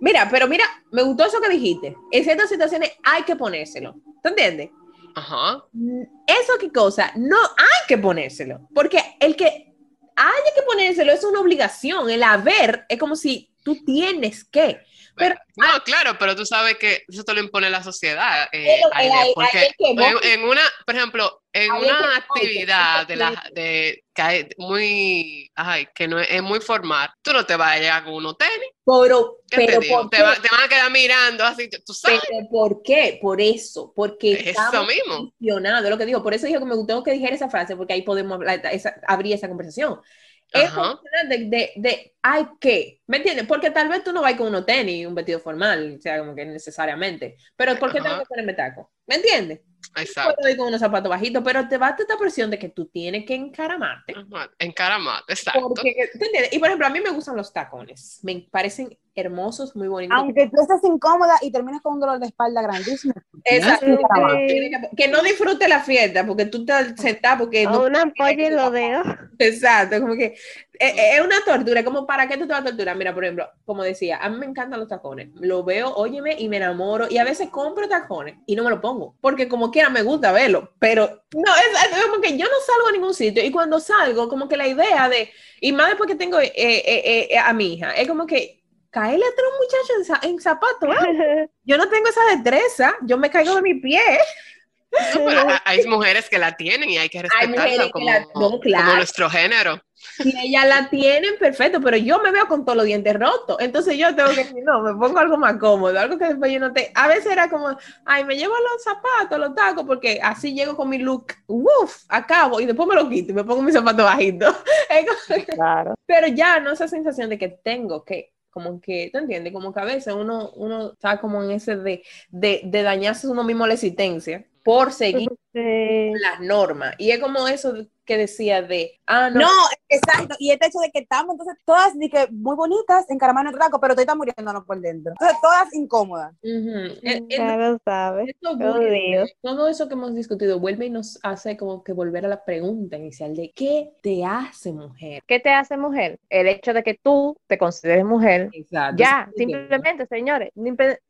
Mira, pero mira, me gustó eso que dijiste. En ciertas situaciones hay que ponérselo. ¿Te entiendes? Ajá. Eso qué cosa, no hay que ponérselo. Porque el que hay que ponérselo, es una obligación. El haber es como si tú tienes que. Pero, no, claro, pero tú sabes que eso te lo impone la sociedad. Eh, porque en, una, por ejemplo, en una actividad de la de que hay muy, ay, que no es, muy formal, tú no te vas a llegar con unos tenis. Pero, pero te, te, van a quedar mirando así, tú sabes. ¿Por qué? Por eso, porque es eso mismo. lo que digo, por eso digo que me gustó que dijera esa frase, porque ahí podemos hablar, abrir esa conversación. Es de, de, de, hay que, ¿me entiendes? Porque tal vez tú no vas con unos tenis, un vestido formal, o sea, como que necesariamente, pero ¿por qué tengo que ponerme taco? ¿Me entiendes? Exacto. Puedo ir con unos zapatos bajitos, pero te va esta presión de que tú tienes que encaramarte. Encaramarte, exacto. Y por ejemplo, a mí me gustan los tacones. Me parecen hermosos, muy bonitos. Aunque tú estés incómoda y termines con un dolor de espalda grandísimo. Exacto. Que, no disfrute la fiesta porque tú estás sentada porque... no, una ampolla y lo veo. Exacto, como que es, una tortura, como para qué tú te vas a torturar. Mira, por ejemplo, como decía, a mí me encantan los tacones. Lo veo, óyeme, y me enamoro. Y a veces compro tacones y no me lo pongo, porque como quiera me gusta verlo. Pero no, es, como que yo no salgo a ningún sitio. Y cuando salgo, como que la idea de, y más después que tengo eh, eh, eh, a mi hija, es como que caerle a otro muchacho en, zapatos. Yo no tengo esa destreza, yo me caigo de mi pie. hay mujeres que la tienen y hay que respetarla como, nuestro género. Y ellas la tienen perfecto, pero yo me veo con todos los dientes rotos. Entonces yo tengo que decir, no, me pongo algo más cómodo, algo que después yo no te. A veces era como, ay, me llevo los zapatos, los tacos, porque así llego con mi look, uff, acabo, y después me lo quito y me pongo mi zapato bajito. Claro. Pero ya no esa sensación de que tengo que como que, ¿te entiendes? Como que a veces uno, uno está como en ese de, de, de dañarse uno mismo la existencia por seguir las normas. Y es como eso que decía de, ah, no. exacto. Y este hecho de que estamos entonces todas que muy bonitas, encaramando el taco, pero estoy muriéndonos por dentro. Entonces todas incómodas. Claro, sabes. todo eso que hemos discutido vuelve y nos hace como que volver a la pregunta inicial de ¿qué te hace mujer? ¿Qué te hace mujer? El hecho de que tú te consideres mujer. Exacto. Ya, simplemente, señores,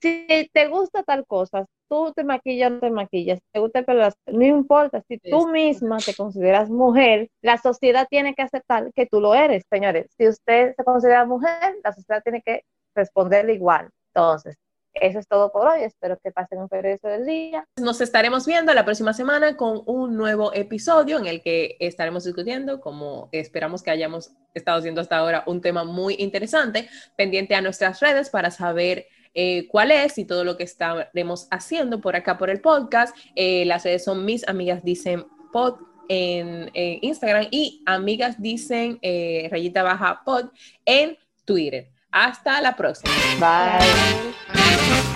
si te gusta tal cosa, tú te maquillas, no te maquillas, te gusta el pelo, no importa, si tú misma te consideras mujer, la sociedad tiene que aceptar que tú lo eres, señores. Si usted se considera mujer, la sociedad tiene que responderle igual. Entonces, eso es todo por hoy. Espero que pasen un feliz del día. Nos estaremos viendo la próxima semana con un nuevo episodio en el que estaremos discutiendo, como esperamos que hayamos estado haciendo hasta ahora, un tema muy interesante, pendiente a nuestras redes para saber eh, cuál es y todo lo que estaremos haciendo por acá por el podcast. Eh, las redes son mis amigas dicen pod en, Instagram y amigas dicen eh, rayita baja pod en Twitter. Hasta la próxima. Bye.